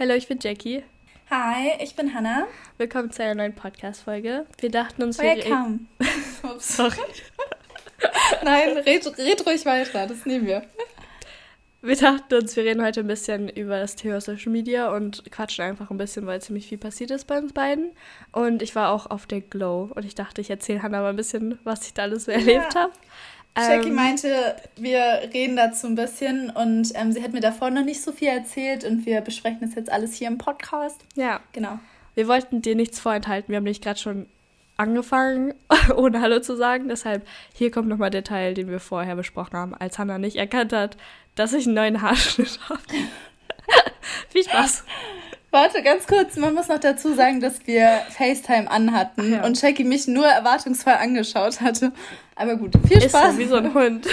Hallo, ich bin Jackie. Hi, ich bin Hannah. Willkommen zu einer neuen Podcast-Folge. Wir dachten uns, Welcome. wir. Ups, sorry. Nein, red, red ruhig weiter, das nehmen wir. Wir dachten uns, wir reden heute ein bisschen über das Thema Social Media und quatschen einfach ein bisschen, weil ziemlich viel passiert ist bei uns beiden. Und ich war auch auf der Glow und ich dachte, ich erzähle Hannah mal ein bisschen, was ich da alles so erlebt habe. Jackie ähm, meinte, wir reden dazu ein bisschen und ähm, sie hat mir davor noch nicht so viel erzählt und wir besprechen das jetzt alles hier im Podcast. Ja. Genau. Wir wollten dir nichts vorenthalten. Wir haben dich gerade schon angefangen, ohne Hallo zu sagen. Deshalb, hier kommt nochmal der Teil, den wir vorher besprochen haben, als Hannah nicht erkannt hat, dass ich einen neuen Haarschnitt habe. Viel Spaß. Warte, ganz kurz, man muss noch dazu sagen, dass wir FaceTime anhatten ja. und Jackie mich nur erwartungsvoll angeschaut hatte. Aber gut, viel Spaß. Ist wie so ein Hund.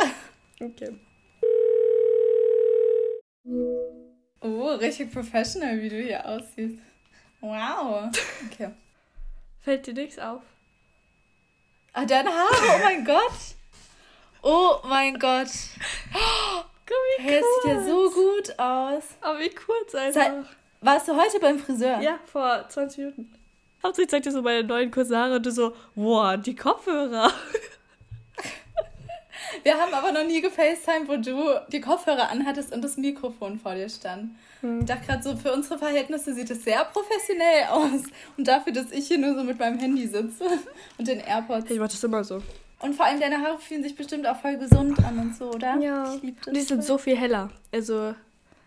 okay. Oh, richtig professional, wie du hier aussiehst. Wow. Okay. Fällt dir nichts auf? Ah, deine Haare, oh mein Gott. Oh mein Gott. Guck, wie hey, kurz. sieht ja so gut aus. Aber wie kurz einfach. Seit, warst du heute beim Friseur? Ja, vor 20 Minuten. Hauptsächlich zeigt dir so meine neuen kurzen Haare und du so, wow, die Kopfhörer. Wir haben aber noch nie gefacetimed, wo du die Kopfhörer anhattest und das Mikrofon vor dir stand. Hm. Ich dachte gerade so, für unsere Verhältnisse sieht es sehr professionell aus. Und dafür, dass ich hier nur so mit meinem Handy sitze und den AirPods. Ich mach das immer so. Und vor allem deine Haare fühlen sich bestimmt auch voll gesund an und so, oder? Ja. Ich lieb das. Die sind so viel heller. Also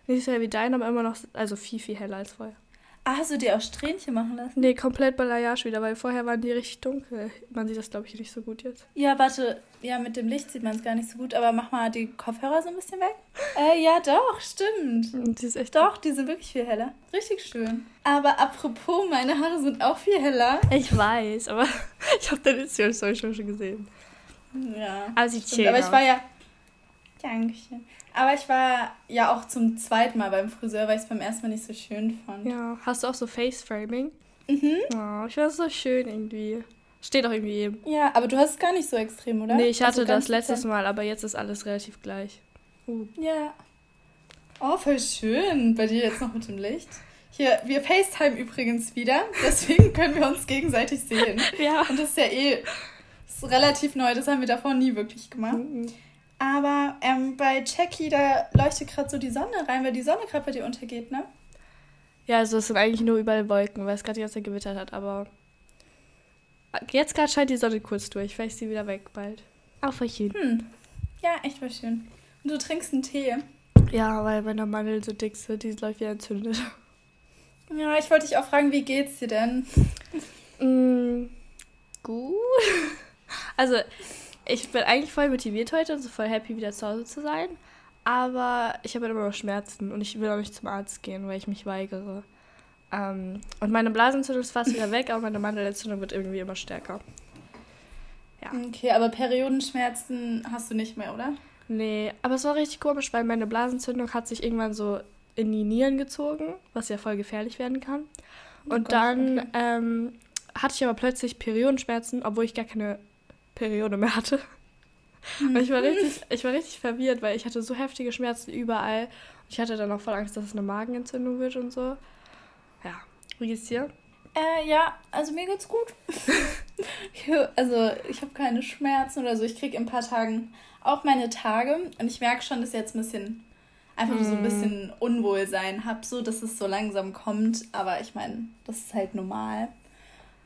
nicht so hell wie dein, aber immer noch, also viel, viel heller als vorher. Ah, hast du die auch Strähnchen machen lassen? Nee, komplett Balayage wieder, weil vorher waren die richtig dunkel. Man sieht das, glaube ich, nicht so gut jetzt. Ja, warte. Ja, mit dem Licht sieht man es gar nicht so gut, aber mach mal die Kopfhörer so ein bisschen weg. Äh, ja, doch, stimmt. Und die ist echt doch, die sind wirklich viel heller. Richtig schön. Aber apropos, meine Haare sind auch viel heller. Ich weiß, aber ich habe deine Instagram-Story schon gesehen. Ja. Aber sieht schön Aber ich war ja... Dankeschön. Aber ich war ja auch zum zweiten Mal beim Friseur, weil ich es beim ersten Mal nicht so schön fand. Ja. Hast du auch so Face-Framing? Mhm. Oh, ich fand es so schön irgendwie. Steht auch irgendwie jedem. Ja, aber du hast es gar nicht so extrem, oder? Nee, ich hatte also das letztes Mal, aber jetzt ist alles relativ gleich. Uh. Ja. Oh, voll schön. Bei dir jetzt noch mit dem Licht. Hier, wir FaceTime übrigens wieder. Deswegen können wir uns gegenseitig sehen. ja. Und das ist ja eh ist relativ neu. Das haben wir davor nie wirklich gemacht. Mhm. Aber ähm, bei Jackie, da leuchtet gerade so die Sonne rein, weil die Sonne gerade bei dir untergeht, ne? Ja, also es sind eigentlich nur überall Wolken, weil es gerade die ganze Zeit gewittert hat, aber jetzt gerade scheint die Sonne kurz durch. Vielleicht ist sie wieder weg bald. Auch voll schön. Hm. Ja, echt voll schön. Und du trinkst einen Tee? Ja, weil meine Mandel so dick ist, die läuft wieder entzündet. Ja, ich wollte dich auch fragen, wie geht's dir denn? Mm, gut. Also, ich bin eigentlich voll motiviert heute und so voll happy, wieder zu Hause zu sein. Aber ich habe halt immer noch Schmerzen und ich will auch nicht zum Arzt gehen, weil ich mich weigere. Ähm, und meine Blasenentzündung ist fast wieder weg, aber meine Mandelentzündung wird irgendwie immer stärker. Ja. Okay, aber Periodenschmerzen hast du nicht mehr, oder? Nee, aber es war richtig komisch, weil meine Blasenentzündung hat sich irgendwann so in die Nieren gezogen, was ja voll gefährlich werden kann. Oh und oh Gott, dann okay. ähm, hatte ich aber plötzlich Periodenschmerzen, obwohl ich gar keine Periode mehr hatte. Und ich war richtig, ich war richtig verwirrt, weil ich hatte so heftige Schmerzen überall. Ich hatte dann auch voll Angst, dass es eine Magenentzündung wird und so. Ja, wie geht's dir? Äh, ja, also mir geht's gut. also ich habe keine Schmerzen oder so. Ich kriege in ein paar Tagen auch meine Tage und ich merke schon, dass ich jetzt ein bisschen einfach mm. so ein hm. bisschen Unwohlsein habe, so dass es so langsam kommt. Aber ich meine, das ist halt normal.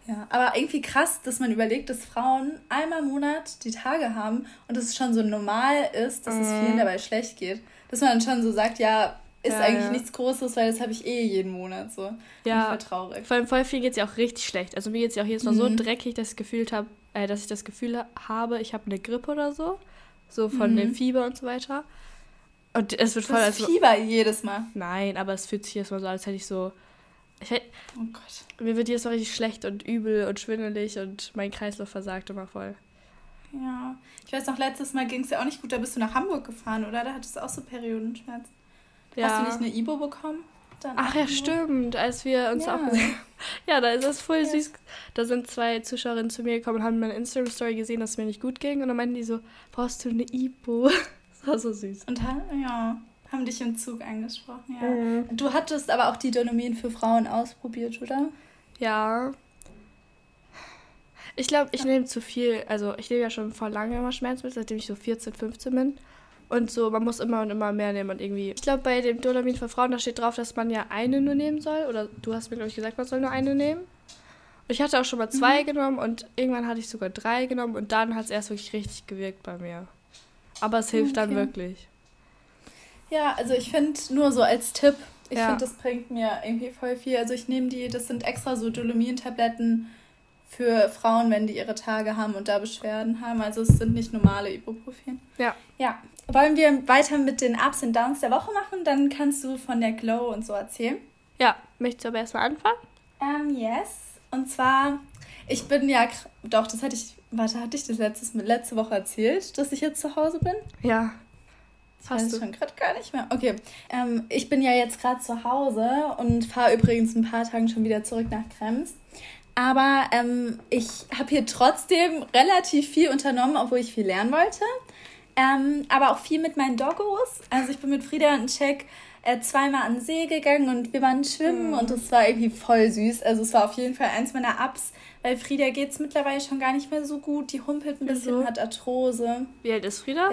Ja, aber irgendwie krass, dass man überlegt, dass Frauen einmal im Monat die Tage haben und dass es schon so normal ist, dass mhm. es vielen dabei schlecht geht. Dass man dann schon so sagt, ja, ist ja, eigentlich ja. nichts Großes, weil das habe ich eh jeden Monat so. Ja, voll traurig. Vor allem voll viel geht es ja auch richtig schlecht. Also mir geht es ja auch jedes Mal mhm. so dreckig, dass ich, gefühlt hab, äh, dass ich das Gefühl habe, ich habe eine Grippe oder so. So von mhm. dem Fieber und so weiter. Und es wird voll als. Fieber jedes Mal. Nein, aber es fühlt sich jedes Mal so, als hätte ich so ich, oh Gott. Mir wird jetzt noch richtig schlecht und übel und schwindelig und mein Kreislauf versagt immer voll. Ja. Ich weiß noch, letztes Mal ging es ja auch nicht gut. Da bist du nach Hamburg gefahren, oder? Da hattest du auch so Periodenschmerz. Ja. Hast du nicht eine Ibo bekommen? Ach ja, stimmt. Als wir uns ja. auch Ja, da ist es voll ja. süß. Da sind zwei Zuschauerinnen zu mir gekommen und haben meine Instagram-Story gesehen, dass es mir nicht gut ging. Und dann meinten die so, brauchst du eine Ibo? Das war so süß. Und ja, haben dich im Zug angesprochen, ja. Mhm. Du hattest aber auch die Dolomien für Frauen ausprobiert, oder? Ja. Ich glaube, ich nehme zu viel, also ich nehme ja schon vor lange immer Schmerzmittel, seitdem ich so 14, 15 bin. Und so, man muss immer und immer mehr nehmen und irgendwie. Ich glaube, bei dem Dolamin für Frauen, da steht drauf, dass man ja eine nur nehmen soll. Oder du hast mir, glaube ich, gesagt, man soll nur eine nehmen. Und ich hatte auch schon mal zwei mhm. genommen und irgendwann hatte ich sogar drei genommen und dann hat es erst wirklich richtig gewirkt bei mir. Aber es hilft okay. dann wirklich. Ja, also ich finde nur so als Tipp, ich ja. finde, das bringt mir irgendwie voll viel. Also ich nehme die, das sind extra so Dolomin-Tabletten für Frauen, wenn die ihre Tage haben und da Beschwerden haben. Also es sind nicht normale Ibuprofen. Ja. Ja. Wollen wir weiter mit den Ups und Downs der Woche machen? Dann kannst du von der Glow und so erzählen. Ja, möchtest du aber erstmal anfangen? Ähm, um, yes. Und zwar, ich bin ja, doch, das hatte ich, warte, hatte ich das letztes, letzte Woche erzählt, dass ich jetzt zu Hause bin? Ja. Das weiß ich schon gerade gar nicht mehr. Okay, ähm, ich bin ja jetzt gerade zu Hause und fahre übrigens ein paar Tage schon wieder zurück nach Krems. Aber ähm, ich habe hier trotzdem relativ viel unternommen, obwohl ich viel lernen wollte. Ähm, aber auch viel mit meinen Doggos. Also ich bin mit Frieda und Check äh, zweimal an den See gegangen und wir waren schwimmen mhm. und es war irgendwie voll süß. Also es war auf jeden Fall eins meiner Ups, weil Frieda geht es mittlerweile schon gar nicht mehr so gut. Die humpelt ein bisschen, hat Arthrose. Wie alt ist Frieda?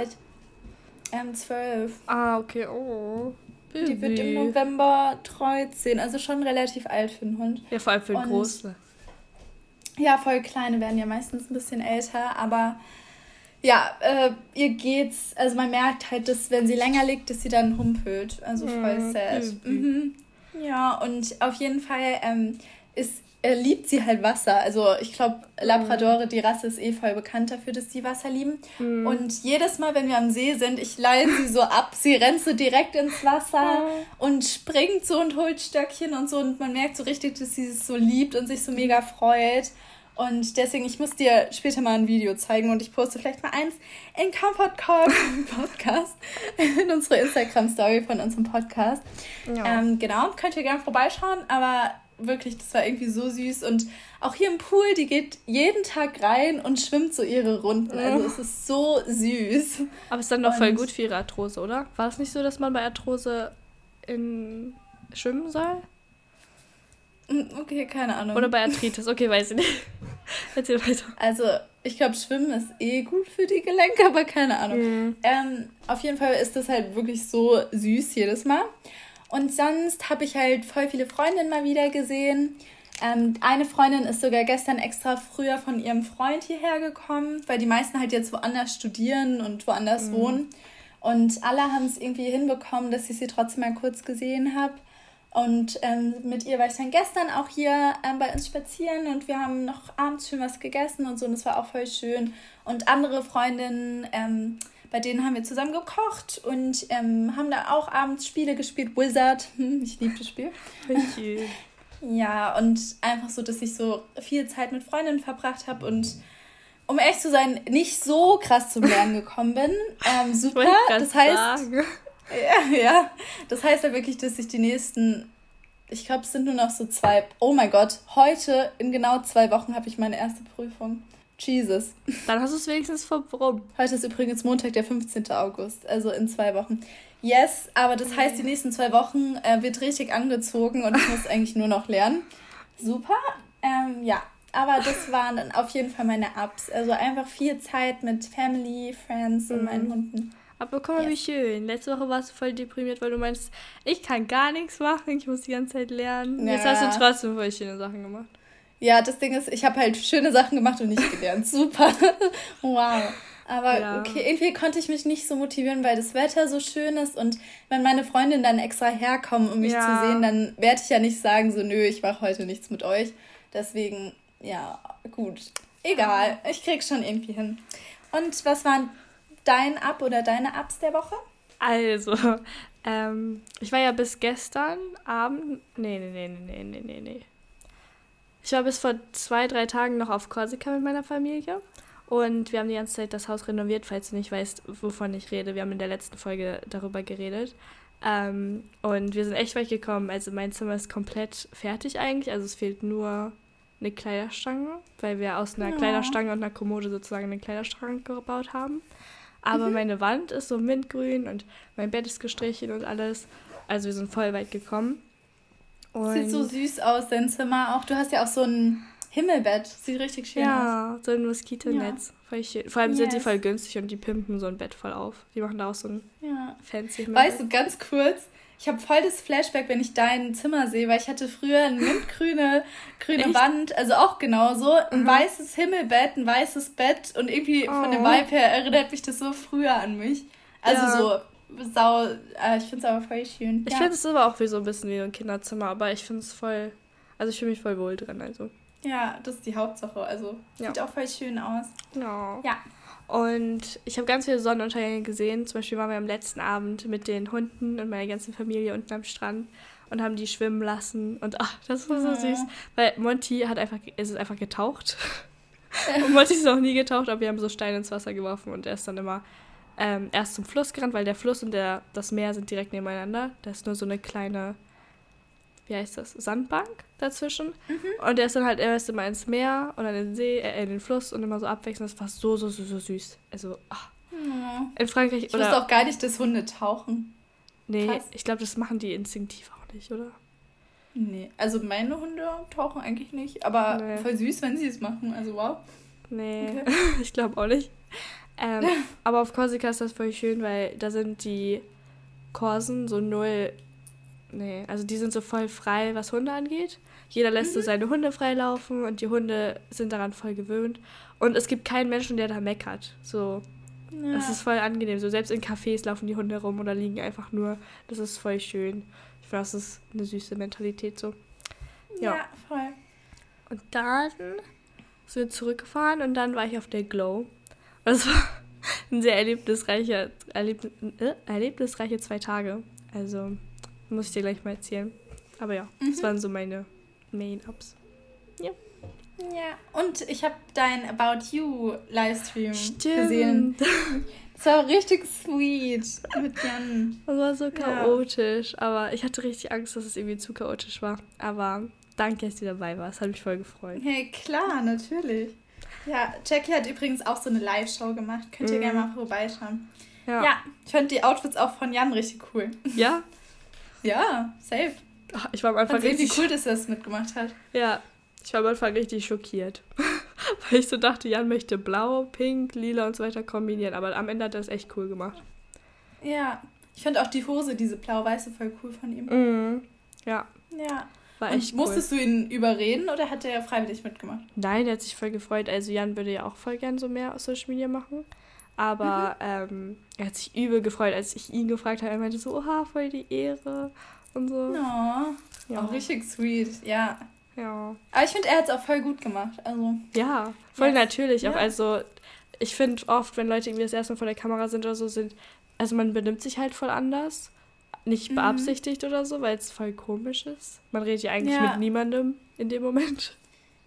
Ähm, zwölf. Ah, okay, oh. Baby. Die wird im November 13, also schon relativ alt für einen Hund. Ja, vor allem für einen Großen. Ja, voll kleine werden ja meistens ein bisschen älter, aber ja, äh, ihr geht's, also man merkt halt, dass wenn sie länger liegt, dass sie dann humpelt. Also voll mhm. sad. Mhm. Ja, und auf jeden Fall ähm, ist, äh, liebt sie halt Wasser. Also ich glaube, Labradore, die Rasse ist eh voll bekannt dafür, dass sie Wasser lieben. Mhm. Und jedes Mal, wenn wir am See sind, ich leihe sie so ab. Sie rennt so direkt ins Wasser und springt so und holt Stöckchen und so. Und man merkt so richtig, dass sie es so liebt und sich so mega freut. Und deswegen, ich muss dir später mal ein Video zeigen und ich poste vielleicht mal eins in Comfort Call Podcast, in unsere Instagram-Story von unserem Podcast. Ja. Ähm, genau, könnt ihr gerne vorbeischauen, aber wirklich, das war irgendwie so süß. Und auch hier im Pool, die geht jeden Tag rein und schwimmt so ihre Runden. Also es ist so süß. Aber es ist dann doch voll gut für ihre Arthrose, oder? War es nicht so, dass man bei Arthrose in schwimmen soll? Hm, okay, keine Ahnung. Oder bei Arthritis, okay, weiß ich nicht. Erzähl weiter. Also, ich glaube, Schwimmen ist eh gut für die Gelenke, aber keine Ahnung. Mhm. Ähm, auf jeden Fall ist das halt wirklich so süß jedes Mal. Und sonst habe ich halt voll viele Freundinnen mal wieder gesehen. Ähm, eine Freundin ist sogar gestern extra früher von ihrem Freund hierher gekommen, weil die meisten halt jetzt woanders studieren und woanders mhm. wohnen. Und alle haben es irgendwie hinbekommen, dass ich sie trotzdem mal kurz gesehen habe. Und ähm, mit ihr war ich dann gestern auch hier ähm, bei uns spazieren und wir haben noch abends schön was gegessen und so und es war auch voll schön. Und andere Freundinnen, ähm, bei denen haben wir zusammen gekocht und ähm, haben da auch abends Spiele gespielt. Wizard, ich liebe das Spiel. ja, und einfach so, dass ich so viel Zeit mit Freundinnen verbracht habe und um ehrlich zu sein, nicht so krass zum Lernen gekommen bin. Ähm, super. Das heißt. Ja, ja. Das heißt ja wirklich, dass ich die nächsten, ich glaube, es sind nur noch so zwei. Oh mein Gott, heute in genau zwei Wochen habe ich meine erste Prüfung. Jesus. Dann hast du es wenigstens verbrummt. Heute ist übrigens Montag, der 15. August, also in zwei Wochen. Yes, aber das heißt, die nächsten zwei Wochen äh, wird richtig angezogen und ich muss eigentlich nur noch lernen. Super. Ähm, ja, aber das waren dann auf jeden Fall meine Ups. Also einfach viel Zeit mit Family, Friends und mhm. meinen Hunden. Aber guck mal, yes. wie schön. Letzte Woche warst du voll deprimiert, weil du meinst, ich kann gar nichts machen, ich muss die ganze Zeit lernen. Ja. Jetzt hast du trotzdem voll schöne Sachen gemacht. Ja, das Ding ist, ich habe halt schöne Sachen gemacht und nicht gelernt. Super. wow. Aber ja. okay, irgendwie konnte ich mich nicht so motivieren, weil das Wetter so schön ist und wenn meine Freundinnen dann extra herkommen, um mich ja. zu sehen, dann werde ich ja nicht sagen, so, nö, ich mache heute nichts mit euch. Deswegen, ja, gut. Egal, ich krieg's schon irgendwie hin. Und was waren dein Up oder deine Ups der Woche? Also, ähm, ich war ja bis gestern Abend. Nee, nee, nee, nee, nee, nee, nee. Ich war bis vor zwei, drei Tagen noch auf Korsika mit meiner Familie. Und wir haben die ganze Zeit das Haus renoviert, falls du nicht weißt, wovon ich rede. Wir haben in der letzten Folge darüber geredet. Ähm, und wir sind echt weit gekommen. Also mein Zimmer ist komplett fertig eigentlich. Also es fehlt nur eine Kleiderstange, weil wir aus einer ja. Kleiderstange und einer Kommode sozusagen einen Kleiderschrank gebaut haben. Aber mhm. meine Wand ist so mintgrün und mein Bett ist gestrichen und alles. Also wir sind voll weit gekommen. Und Sieht so süß aus, dein Zimmer auch. Du hast ja auch so ein Himmelbett. Sieht richtig schön ja, aus. Ja, so ein Moskitonetz. Ja. Vor allem yes. sind die voll günstig und die pimpen so ein Bett voll auf. Die machen da auch so ein ja. fancy Himmelbett. Weißt du, ganz kurz, ich habe voll das Flashback, wenn ich dein Zimmer sehe, weil ich hatte früher eine mintgrüne grüne Wand, also auch genauso, ein mhm. weißes Himmelbett, ein weißes Bett und irgendwie oh. von dem. Vibe her erinnert mich das so früher an mich. Also ja. so sau, äh, ich finde es aber voll schön. Ich ja. finde es aber auch wie so ein bisschen wie ein Kinderzimmer, aber ich finde es voll, also ich fühle mich voll wohl drin, also. Ja, das ist die Hauptsache, also ja. sieht auch voll schön aus. Ja. Ja. Und ich habe ganz viele Sonnenuntergänge gesehen. Zum Beispiel waren wir am letzten Abend mit den Hunden und meiner ganzen Familie unten am Strand und haben die schwimmen lassen. Und ach, das war so süß. Weil Monty hat einfach, ist einfach getaucht. und Monty ist noch nie getaucht, aber wir haben so Steine ins Wasser geworfen und er ist dann immer ähm, erst zum Fluss gerannt, weil der Fluss und der, das Meer sind direkt nebeneinander. Da ist nur so eine kleine, wie heißt das, Sandbank dazwischen. Mhm. Und der ist dann halt erst immer ins Meer und dann in den See, äh, in den Fluss und immer so abwechselnd. Das war so, so, so, so süß. Also, ach. Mhm. In Frankreich. Ich oder, wusste auch gar nicht, dass Hunde tauchen. Nee, Krass. ich glaube, das machen die instinktiv auch nicht, oder? Nee, also meine Hunde tauchen eigentlich nicht, aber nee. voll süß, wenn sie es machen. Also wow. Nee, okay. ich glaube auch nicht. Ähm, aber auf Korsika ist das voll schön, weil da sind die Korsen so null. Nee, also die sind so voll frei, was Hunde angeht. Jeder lässt mhm. so seine Hunde freilaufen und die Hunde sind daran voll gewöhnt. Und es gibt keinen Menschen, der da meckert. So, ja. das ist voll angenehm. So, selbst in Cafés laufen die Hunde rum oder liegen einfach nur. Das ist voll schön. Ich finde, das ist eine süße Mentalität so. Ja, ja voll. Und dann sind wir zurückgefahren und dann war ich auf der Glow. Das war ein sehr erlebnisreicher, erleb, äh, erlebnisreiche zwei Tage. Also muss ich dir gleich mal erzählen. Aber ja, mhm. das waren so meine Main-Ups. Ja. Ja, und ich habe dein About You Livestream Stimmt. gesehen. Das war richtig sweet mit Jan. Das war so chaotisch, ja. aber ich hatte richtig Angst, dass es irgendwie zu chaotisch war. Aber danke, dass du dabei warst. Hat mich voll gefreut. Hey, klar, natürlich. Ja, Jackie hat übrigens auch so eine Live-Show gemacht. Könnt ihr mhm. gerne mal vorbeischauen. Ja. ja, ich fand die Outfits auch von Jan richtig cool. Ja? ja, safe. Ach, ich war am Anfang richtig... Wie cool, dass er das mitgemacht hat. Ja, ich war am Anfang richtig schockiert. Weil ich so dachte, Jan möchte blau, pink, lila und so weiter kombinieren. Aber am Ende hat er das echt cool gemacht. Ja, ich fand auch die Hose, diese blau-weiße, voll cool von ihm. Mhm. Ja. Ja. War echt Und musstest cool. du ihn überreden oder hat er freiwillig mitgemacht? Nein, der hat sich voll gefreut. Also Jan würde ja auch voll gern so mehr aus Social Media machen. Aber mhm. ähm, er hat sich übel gefreut, als ich ihn gefragt habe. Er meinte so, oha, voll die Ehre und so. Oh, ja. Auch richtig sweet, ja. Ja. Aber ich finde, er hat es auch voll gut gemacht. Also. Ja, voll yes. natürlich. Ja. Auch also, ich finde oft, wenn Leute irgendwie das erste Mal vor der Kamera sind oder so, sind, also man benimmt sich halt voll anders nicht mhm. beabsichtigt oder so, weil es voll komisch ist. Man redet ja eigentlich ja. mit niemandem in dem Moment.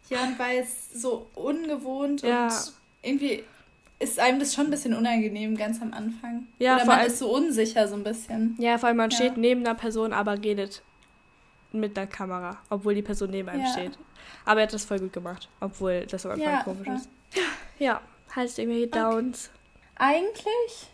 Ja, und weil es so ungewohnt ja. und irgendwie ist einem das schon ein bisschen unangenehm ganz am Anfang. Ja, Oder man allem, ist so unsicher so ein bisschen. Ja, vor allem man ja. steht neben einer Person, aber redet mit der Kamera, obwohl die Person neben einem ja. steht. Aber er hat das voll gut gemacht, obwohl das am Anfang ja, komisch ist. Ja, heißt irgendwie Downs. Okay. Eigentlich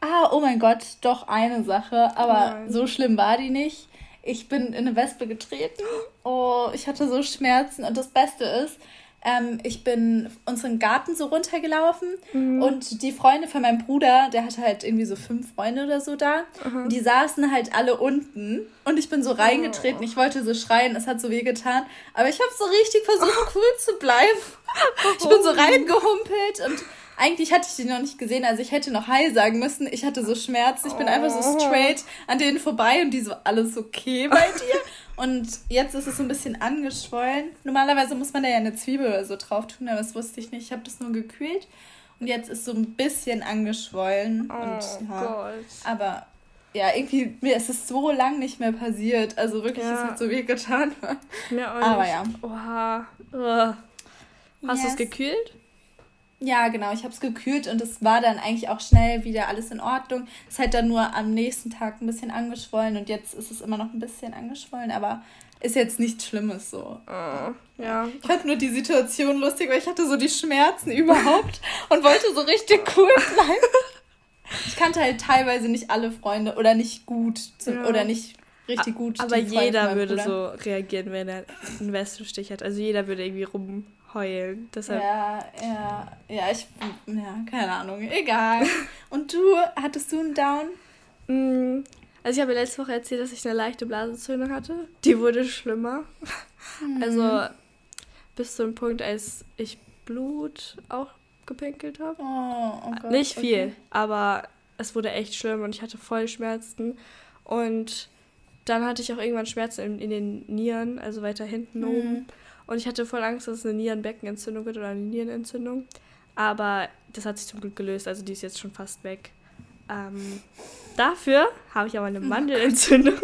Ah, oh mein Gott, doch eine Sache, aber Nein. so schlimm war die nicht. Ich bin in eine Wespe getreten. Oh, ich hatte so Schmerzen und das Beste ist, ähm, ich bin unseren Garten so runtergelaufen mhm. und die Freunde von meinem Bruder, der hatte halt irgendwie so fünf Freunde oder so da, mhm. die saßen halt alle unten und ich bin so reingetreten. Oh. Ich wollte so schreien, es hat so weh getan, aber ich habe so richtig versucht, cool zu bleiben. Ich bin so reingehumpelt und eigentlich hatte ich die noch nicht gesehen, also ich hätte noch Hi sagen müssen. Ich hatte so Schmerzen. Ich bin oh. einfach so oh. straight an denen vorbei und die so, alles okay bei dir? und jetzt ist es so ein bisschen angeschwollen. Normalerweise muss man da ja eine Zwiebel oder so drauf tun, aber das wusste ich nicht. Ich habe das nur gekühlt. Und jetzt ist so ein bisschen angeschwollen. Oh und, ja, Gott. Aber ja, irgendwie, mir ist es so lang nicht mehr passiert. Also wirklich, es hat so weh getan. Mir auch Aber ja. Oha. Ugh. Hast yes. du es gekühlt? Ja, genau. Ich habe es gekühlt und es war dann eigentlich auch schnell wieder alles in Ordnung. Es ist halt dann nur am nächsten Tag ein bisschen angeschwollen und jetzt ist es immer noch ein bisschen angeschwollen, aber ist jetzt nichts Schlimmes so. Oh, ja. Ich fand nur die Situation lustig, weil ich hatte so die Schmerzen überhaupt und wollte so richtig cool bleiben. Ich kannte halt teilweise nicht alle Freunde oder nicht gut zu, ja. oder nicht richtig gut. Aber jeder würde so reagieren, wenn er einen Wespenstich hat. Also jeder würde irgendwie rumheulen. Deshalb. Ja, ja, ja, ich, ja, keine Ahnung. Egal. Und du, hattest du einen Down? Mm, also ich habe letzte Woche erzählt, dass ich eine leichte Blasenentzündung hatte. Die wurde schlimmer. Mhm. Also bis zu dem Punkt, als ich Blut auch gepinkelt habe. Oh, oh Gott, Nicht viel, okay. aber es wurde echt schlimm und ich hatte voll Schmerzen. Und dann hatte ich auch irgendwann Schmerzen in, in den Nieren, also weiter hinten mhm. oben. Und ich hatte voll Angst, dass es eine Nierenbeckenentzündung wird oder eine Nierenentzündung. Aber das hat sich zum Glück gelöst, also die ist jetzt schon fast weg. Ähm, dafür habe ich aber eine Mandelentzündung.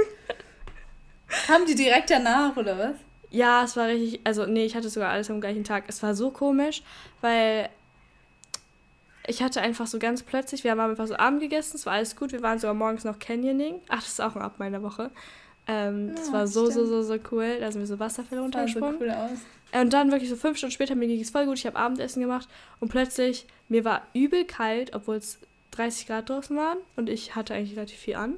Haben die direkt danach, oder was? Ja, es war richtig, also nee, ich hatte sogar alles am gleichen Tag. Es war so komisch, weil ich hatte einfach so ganz plötzlich, wir haben einfach so Abend gegessen, es war alles gut, wir waren sogar morgens noch Canyoning. Ach, das ist auch ein Ab meiner Woche. Ähm, ja, das war so, stimmt. so, so, so cool. Da sind wir so Wasserfälle runtergesprungen. So cool aus. Und dann wirklich so fünf Stunden später, mir ging es voll gut, ich habe Abendessen gemacht und plötzlich, mir war übel kalt, obwohl es 30 Grad draußen waren und ich hatte eigentlich relativ viel an.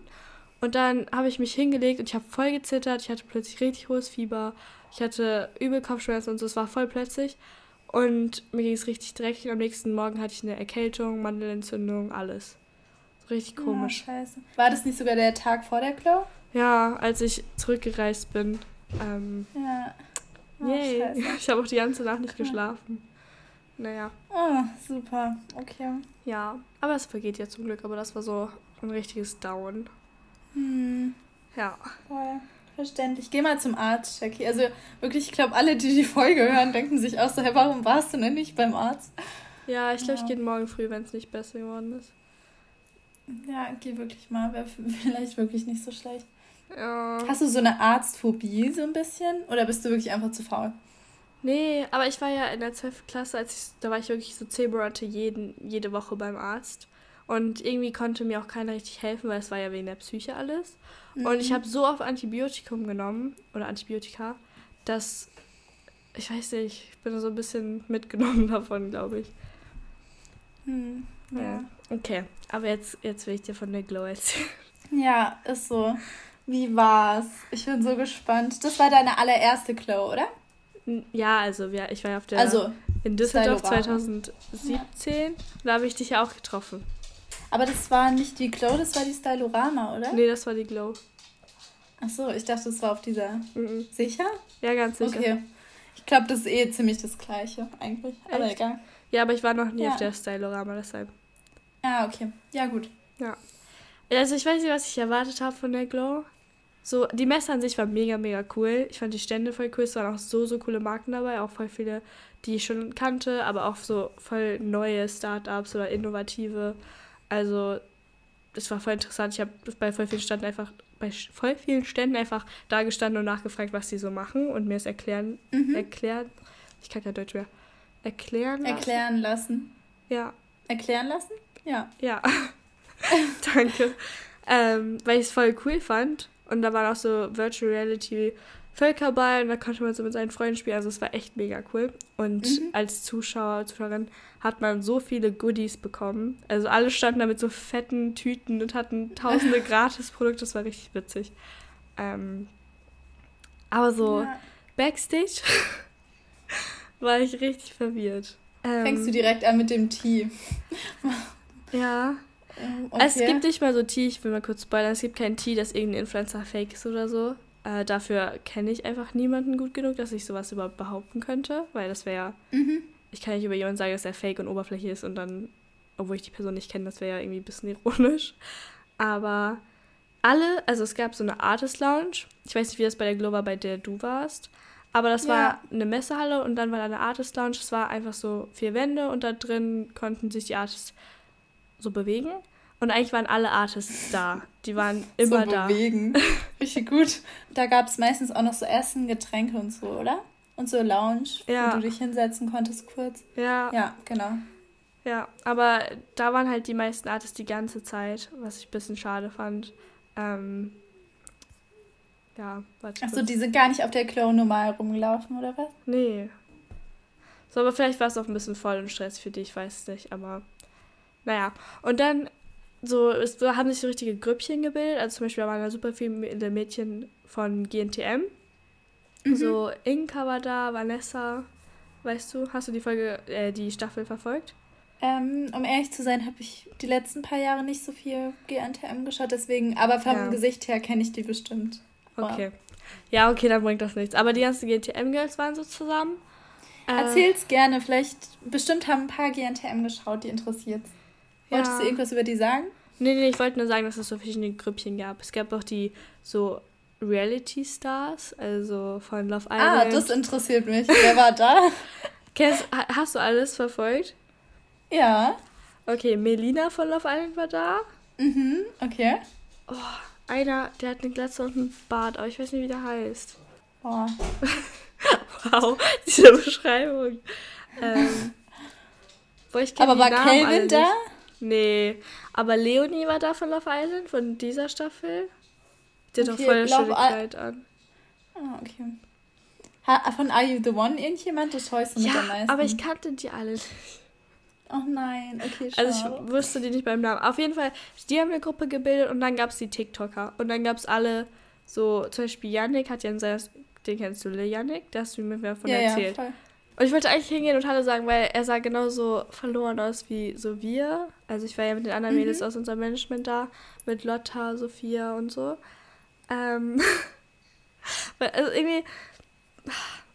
Und dann habe ich mich hingelegt und ich habe voll gezittert, ich hatte plötzlich richtig hohes Fieber, ich hatte übel Kopfschmerzen und so, es war voll plötzlich. Und mir ging es richtig dreckig. Am nächsten Morgen hatte ich eine Erkältung, Mandelentzündung, alles. Richtig komisch. Ja, scheiße. War das nicht sogar der Tag vor der Klo? Ja, als ich zurückgereist bin. Ähm, ja. Oh, yay. Scheiße. Ich habe auch die ganze Nacht nicht geschlafen. Naja. Oh, super. Okay. Ja, aber es vergeht ja zum Glück. Aber das war so ein richtiges Down. Hm. Ja. Voll. Verständlich. Geh mal zum Arzt, Jackie. Also wirklich, ich glaube, alle, die die Folge hören, denken sich auch so, hey, warum warst du denn nicht beim Arzt? Ja, ich glaube, ja. ich gehe morgen früh, wenn es nicht besser geworden ist. Ja, geh wirklich mal. Wäre vielleicht wirklich nicht so schlecht. Ja. Hast du so eine Arztphobie so ein bisschen? Oder bist du wirklich einfach zu faul? Nee, aber ich war ja in der 12. Klasse, als ich, da war ich wirklich so 10 Monate jeden, jede Woche beim Arzt. Und irgendwie konnte mir auch keiner richtig helfen, weil es war ja wegen der Psyche alles. Mhm. Und ich mhm. habe so oft Antibiotikum genommen oder Antibiotika, dass ich weiß nicht, ich bin so ein bisschen mitgenommen davon, glaube ich. Mhm. Ja. ja. Okay, aber jetzt, jetzt will ich dir von der Glow erzählen. Ja, ist so. Wie war's? Ich bin so gespannt. Das war deine allererste Glow, oder? Ja, also ja, ich war ja auf der also, in Düsseldorf 2017. Ja. Da habe ich dich ja auch getroffen. Aber das war nicht die Glow, das war die Stylorama, oder? Nee, das war die Glow. Ach so, ich dachte, das war auf dieser. Mhm. Sicher? Ja, ganz sicher. Okay. Ich glaube, das ist eh ziemlich das Gleiche, eigentlich. Echt? Aber egal. Ja, aber ich war noch nie ja. auf der Stylorama, deshalb. Ah, okay. Ja, gut. Ja. Also, ich weiß nicht, was ich erwartet habe von der Glow. So, die Messe an sich war mega, mega cool. Ich fand die Stände voll cool. Es waren auch so, so coole Marken dabei. Auch voll viele, die ich schon kannte, aber auch so voll neue Startups oder innovative. Also, das war voll interessant. Ich habe bei voll vielen Ständen einfach, bei voll vielen Ständen einfach da gestanden und nachgefragt, was die so machen und mir es erklären, mhm. erklären, ich kann kein Deutsch mehr, erklären lassen. Erklären lassen. Ja. Erklären lassen? Ja. Ja. Danke. ähm, weil ich es voll cool fand. Und da waren auch so Virtual Reality Völkerball und da konnte man so mit seinen Freunden spielen. Also es war echt mega cool. Und mhm. als Zuschauer, Zuschauerin hat man so viele Goodies bekommen. Also alle standen da mit so fetten Tüten und hatten tausende Gratisprodukte. Das war richtig witzig. Ähm, aber so ja. Backstage war ich richtig verwirrt. Ähm, Fängst du direkt an mit dem Tee? ja. Ähm, okay. Es gibt nicht mal so Tee, ich will mal kurz spoilern, es gibt kein Tee, das irgendein Influencer fake ist oder so. Äh, dafür kenne ich einfach niemanden gut genug, dass ich sowas überhaupt behaupten könnte, weil das wäre ja. Mhm. Ich kann nicht über jemanden sagen, dass er fake und oberflächlich ist und dann, obwohl ich die Person nicht kenne, das wäre ja irgendwie ein bisschen ironisch. Aber alle, also es gab so eine Artist Lounge. Ich weiß nicht, wie das bei der Globa, bei der du warst. Aber das ja. war eine Messehalle und dann war da eine Artist Lounge. Es war einfach so vier Wände und da drin konnten sich die Artists so bewegen. Und eigentlich waren alle Artists da. Die waren immer so da. Bewegen. Richtig gut. Da gab es meistens auch noch so Essen, Getränke und so, oder? Und so Lounge, ja. wo du dich hinsetzen konntest kurz. Ja. Ja, genau. Ja, aber da waren halt die meisten Artists die ganze Zeit, was ich ein bisschen schade fand. Ähm, ja, warte. Achso, die sind gar nicht auf der Klo normal rumgelaufen, oder was? Nee. So, aber vielleicht war es auch ein bisschen voll und Stress für dich, ich weiß nicht, aber naja. Und dann so, es haben sich so richtige Grüppchen gebildet. Also zum Beispiel waren da super viele Mädchen von GNTM. Mhm. So Inka war da, Vanessa, weißt du, hast du die Folge, äh, die Staffel verfolgt? Ähm, um ehrlich zu sein, habe ich die letzten paar Jahre nicht so viel GNTM geschaut, deswegen, aber vom ja. Gesicht her kenne ich die bestimmt. Okay. Ja, okay, dann bringt das nichts. Aber die ganzen GNTM-Girls waren so zusammen. Äh, Erzähl's gerne, vielleicht, bestimmt haben ein paar GNTM geschaut, die interessiert. Wolltest ja. du irgendwas über die sagen? Nee, nee, ich wollte nur sagen, dass es so verschiedene Grüppchen gab. Es gab auch die so Reality Stars, also von Love ah, Island. Ah, das interessiert mich. Wer war da? hast du alles verfolgt? Ja. Okay, Melina von Love Island war da. Mhm, okay. Oh, einer, der hat eine Glatze und einen Bart, aber ich weiß nicht, wie der heißt. Oh. wow, diese Beschreibung. Ähm, aber war Calvin da? Nee, aber Leonie war da von Love Island, von dieser Staffel. Die hat okay, doch voll schöne Kleid an. Ah, okay. Ha, von Are You The One irgendjemand? Das du ja, mit am meisten. aber ich kannte die alle nicht. Oh nein, okay, schade. Also ich wusste die nicht beim Namen. Auf jeden Fall, die haben eine Gruppe gebildet und dann gab es die TikToker. Und dann gab es alle, so zum Beispiel Yannick hat ja ein sehr, den kennst du, Yannick? Da hast du mir von ja, erzählt. Ja, voll. Und ich wollte eigentlich hingehen und Hallo sagen, weil er sah genauso verloren aus wie so wir. Also ich war ja mit den anderen mhm. Mädels aus unserem Management da, mit Lotta, Sophia und so. Ähm, also irgendwie,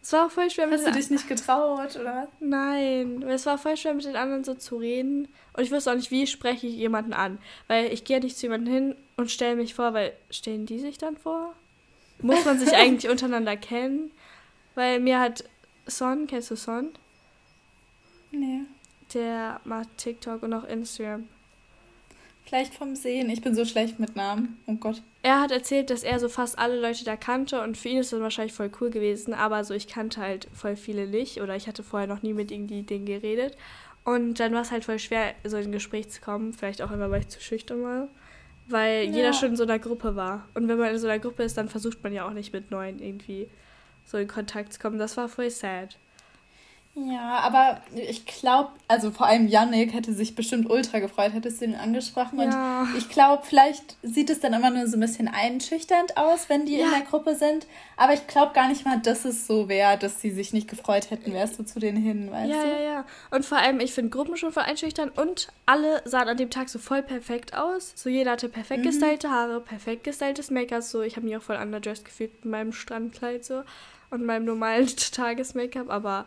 es war auch voll schwer mit Hast du dich nicht getraut, oder? Nein, es war voll schwer mit den anderen so zu reden. Und ich wusste auch nicht, wie spreche ich jemanden an. Weil ich gehe nicht zu jemandem hin und stelle mich vor, weil stellen die sich dann vor? Muss man sich eigentlich untereinander kennen? Weil mir hat Son, kennst du Son? Nee. Der macht TikTok und auch Instagram. Vielleicht vom Sehen. Ich bin so schlecht mit Namen. Oh Gott. Er hat erzählt, dass er so fast alle Leute da kannte und für ihn ist das wahrscheinlich voll cool gewesen, aber so ich kannte halt voll viele nicht oder ich hatte vorher noch nie mit irgendwie denen geredet. Und dann war es halt voll schwer, so in ein Gespräch zu kommen. Vielleicht auch immer, weil ich zu schüchtern war. Weil ja. jeder schon in so einer Gruppe war. Und wenn man in so einer Gruppe ist, dann versucht man ja auch nicht mit Neuen irgendwie so in Kontakt zu kommen. Das war voll sad. Ja, aber ich glaube, also vor allem Yannick hätte sich bestimmt ultra gefreut, hättest du ihn angesprochen. Ja. Und ich glaube, vielleicht sieht es dann immer nur so ein bisschen einschüchternd aus, wenn die ja. in der Gruppe sind. Aber ich glaube gar nicht mal, dass es so wäre, dass sie sich nicht gefreut hätten, wärst du zu denen hin, weißt ja, du? Ja, ja, ja. Und vor allem, ich finde Gruppen schon voll einschüchternd und alle sahen an dem Tag so voll perfekt aus. So jeder hatte perfekt mhm. gestylte Haare, perfekt gestyltes Make-up. So, ich habe mich auch voll underdressed gefühlt mit meinem Strandkleid so und meinem normalen Tages-Make-up, aber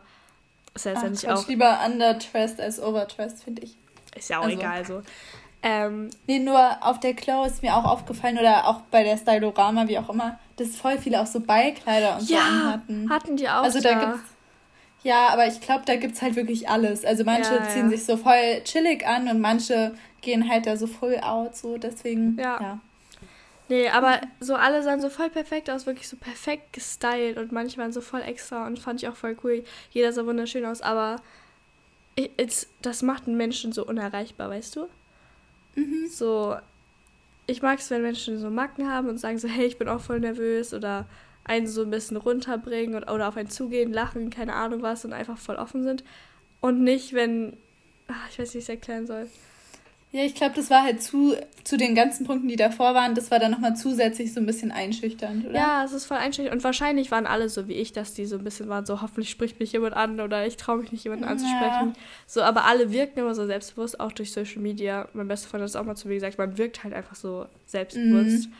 ist ja letztendlich Ach, auch. lieber underdressed als overdressed, finde ich. Ist ja auch also. egal so. Ähm, nee, nur auf der Klo ist mir auch aufgefallen oder auch bei der Stylorama, wie auch immer, dass voll viele auch so Beikleider und ja, so anhatten. hatten die auch. Also da, da gibt's ja, aber ich glaube, da gibt es halt wirklich alles. Also manche ja, ziehen ja. sich so voll chillig an und manche gehen halt da so full out, so deswegen, ja. ja. Nee, aber so alle sahen so voll perfekt aus, wirklich so perfekt gestylt und manche waren so voll extra und fand ich auch voll cool. Jeder sah wunderschön aus, aber it's, das macht einen Menschen so unerreichbar, weißt du? Mhm. So, ich mag es, wenn Menschen so Macken haben und sagen so, hey, ich bin auch voll nervös oder einen so ein bisschen runterbringen oder, oder auf einen zugehen, lachen, keine Ahnung was und einfach voll offen sind. Und nicht, wenn, ach, ich weiß nicht, wie ich es erklären soll. Ja, ich glaube, das war halt zu, zu den ganzen Punkten, die davor waren, das war dann nochmal zusätzlich so ein bisschen einschüchternd, oder? Ja, es ist voll einschüchternd. Und wahrscheinlich waren alle so wie ich, dass die so ein bisschen waren, so hoffentlich spricht mich jemand an oder ich traue mich nicht, jemanden ja. anzusprechen. So, aber alle wirken immer so selbstbewusst, auch durch Social Media. Mein bester Freund hat es auch mal zu mir gesagt, man wirkt halt einfach so selbstbewusst. Mhm.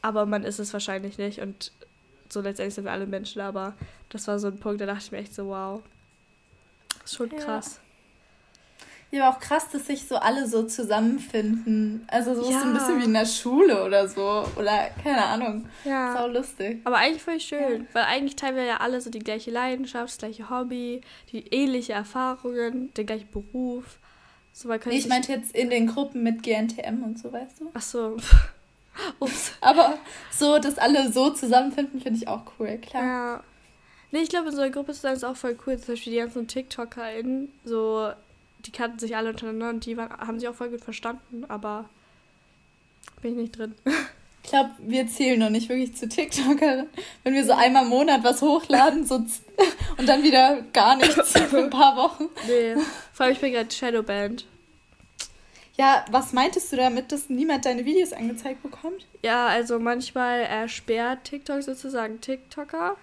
Aber man ist es wahrscheinlich nicht. Und so letztendlich sind wir alle Menschen, aber das war so ein Punkt, da dachte ich mir echt so, wow. Das ist schon ja. krass. Ja, aber auch krass, dass sich so alle so zusammenfinden. Also so, ja. so ein bisschen wie in der Schule oder so. Oder keine Ahnung. Ja. Sau lustig. Aber eigentlich voll schön. Ja. Weil eigentlich teilen wir ja alle so die gleiche Leidenschaft, das gleiche Hobby, die ähnliche Erfahrungen, den gleichen Beruf. So, nee, ich meinte jetzt in den Gruppen mit GNTM und so, weißt du? Ach so. Ups. Aber so, dass alle so zusammenfinden, finde ich auch cool, klar. Ja. Nee, ich glaube, in so einer Gruppe zu sein ist auch voll cool. Zum Beispiel die ganzen TikTokerInnen, so die kannten sich alle untereinander und die waren, haben sich auch voll gut verstanden, aber bin ich nicht drin. Ich glaube, wir zählen noch nicht wirklich zu TikTokerin. Wenn wir so einmal im Monat was hochladen so und dann wieder gar nichts für ein paar Wochen. Nee, vor allem ich bin gerade Shadowband. Ja, was meintest du damit, dass niemand deine Videos angezeigt bekommt? Ja, also manchmal ersperrt TikTok sozusagen TikToker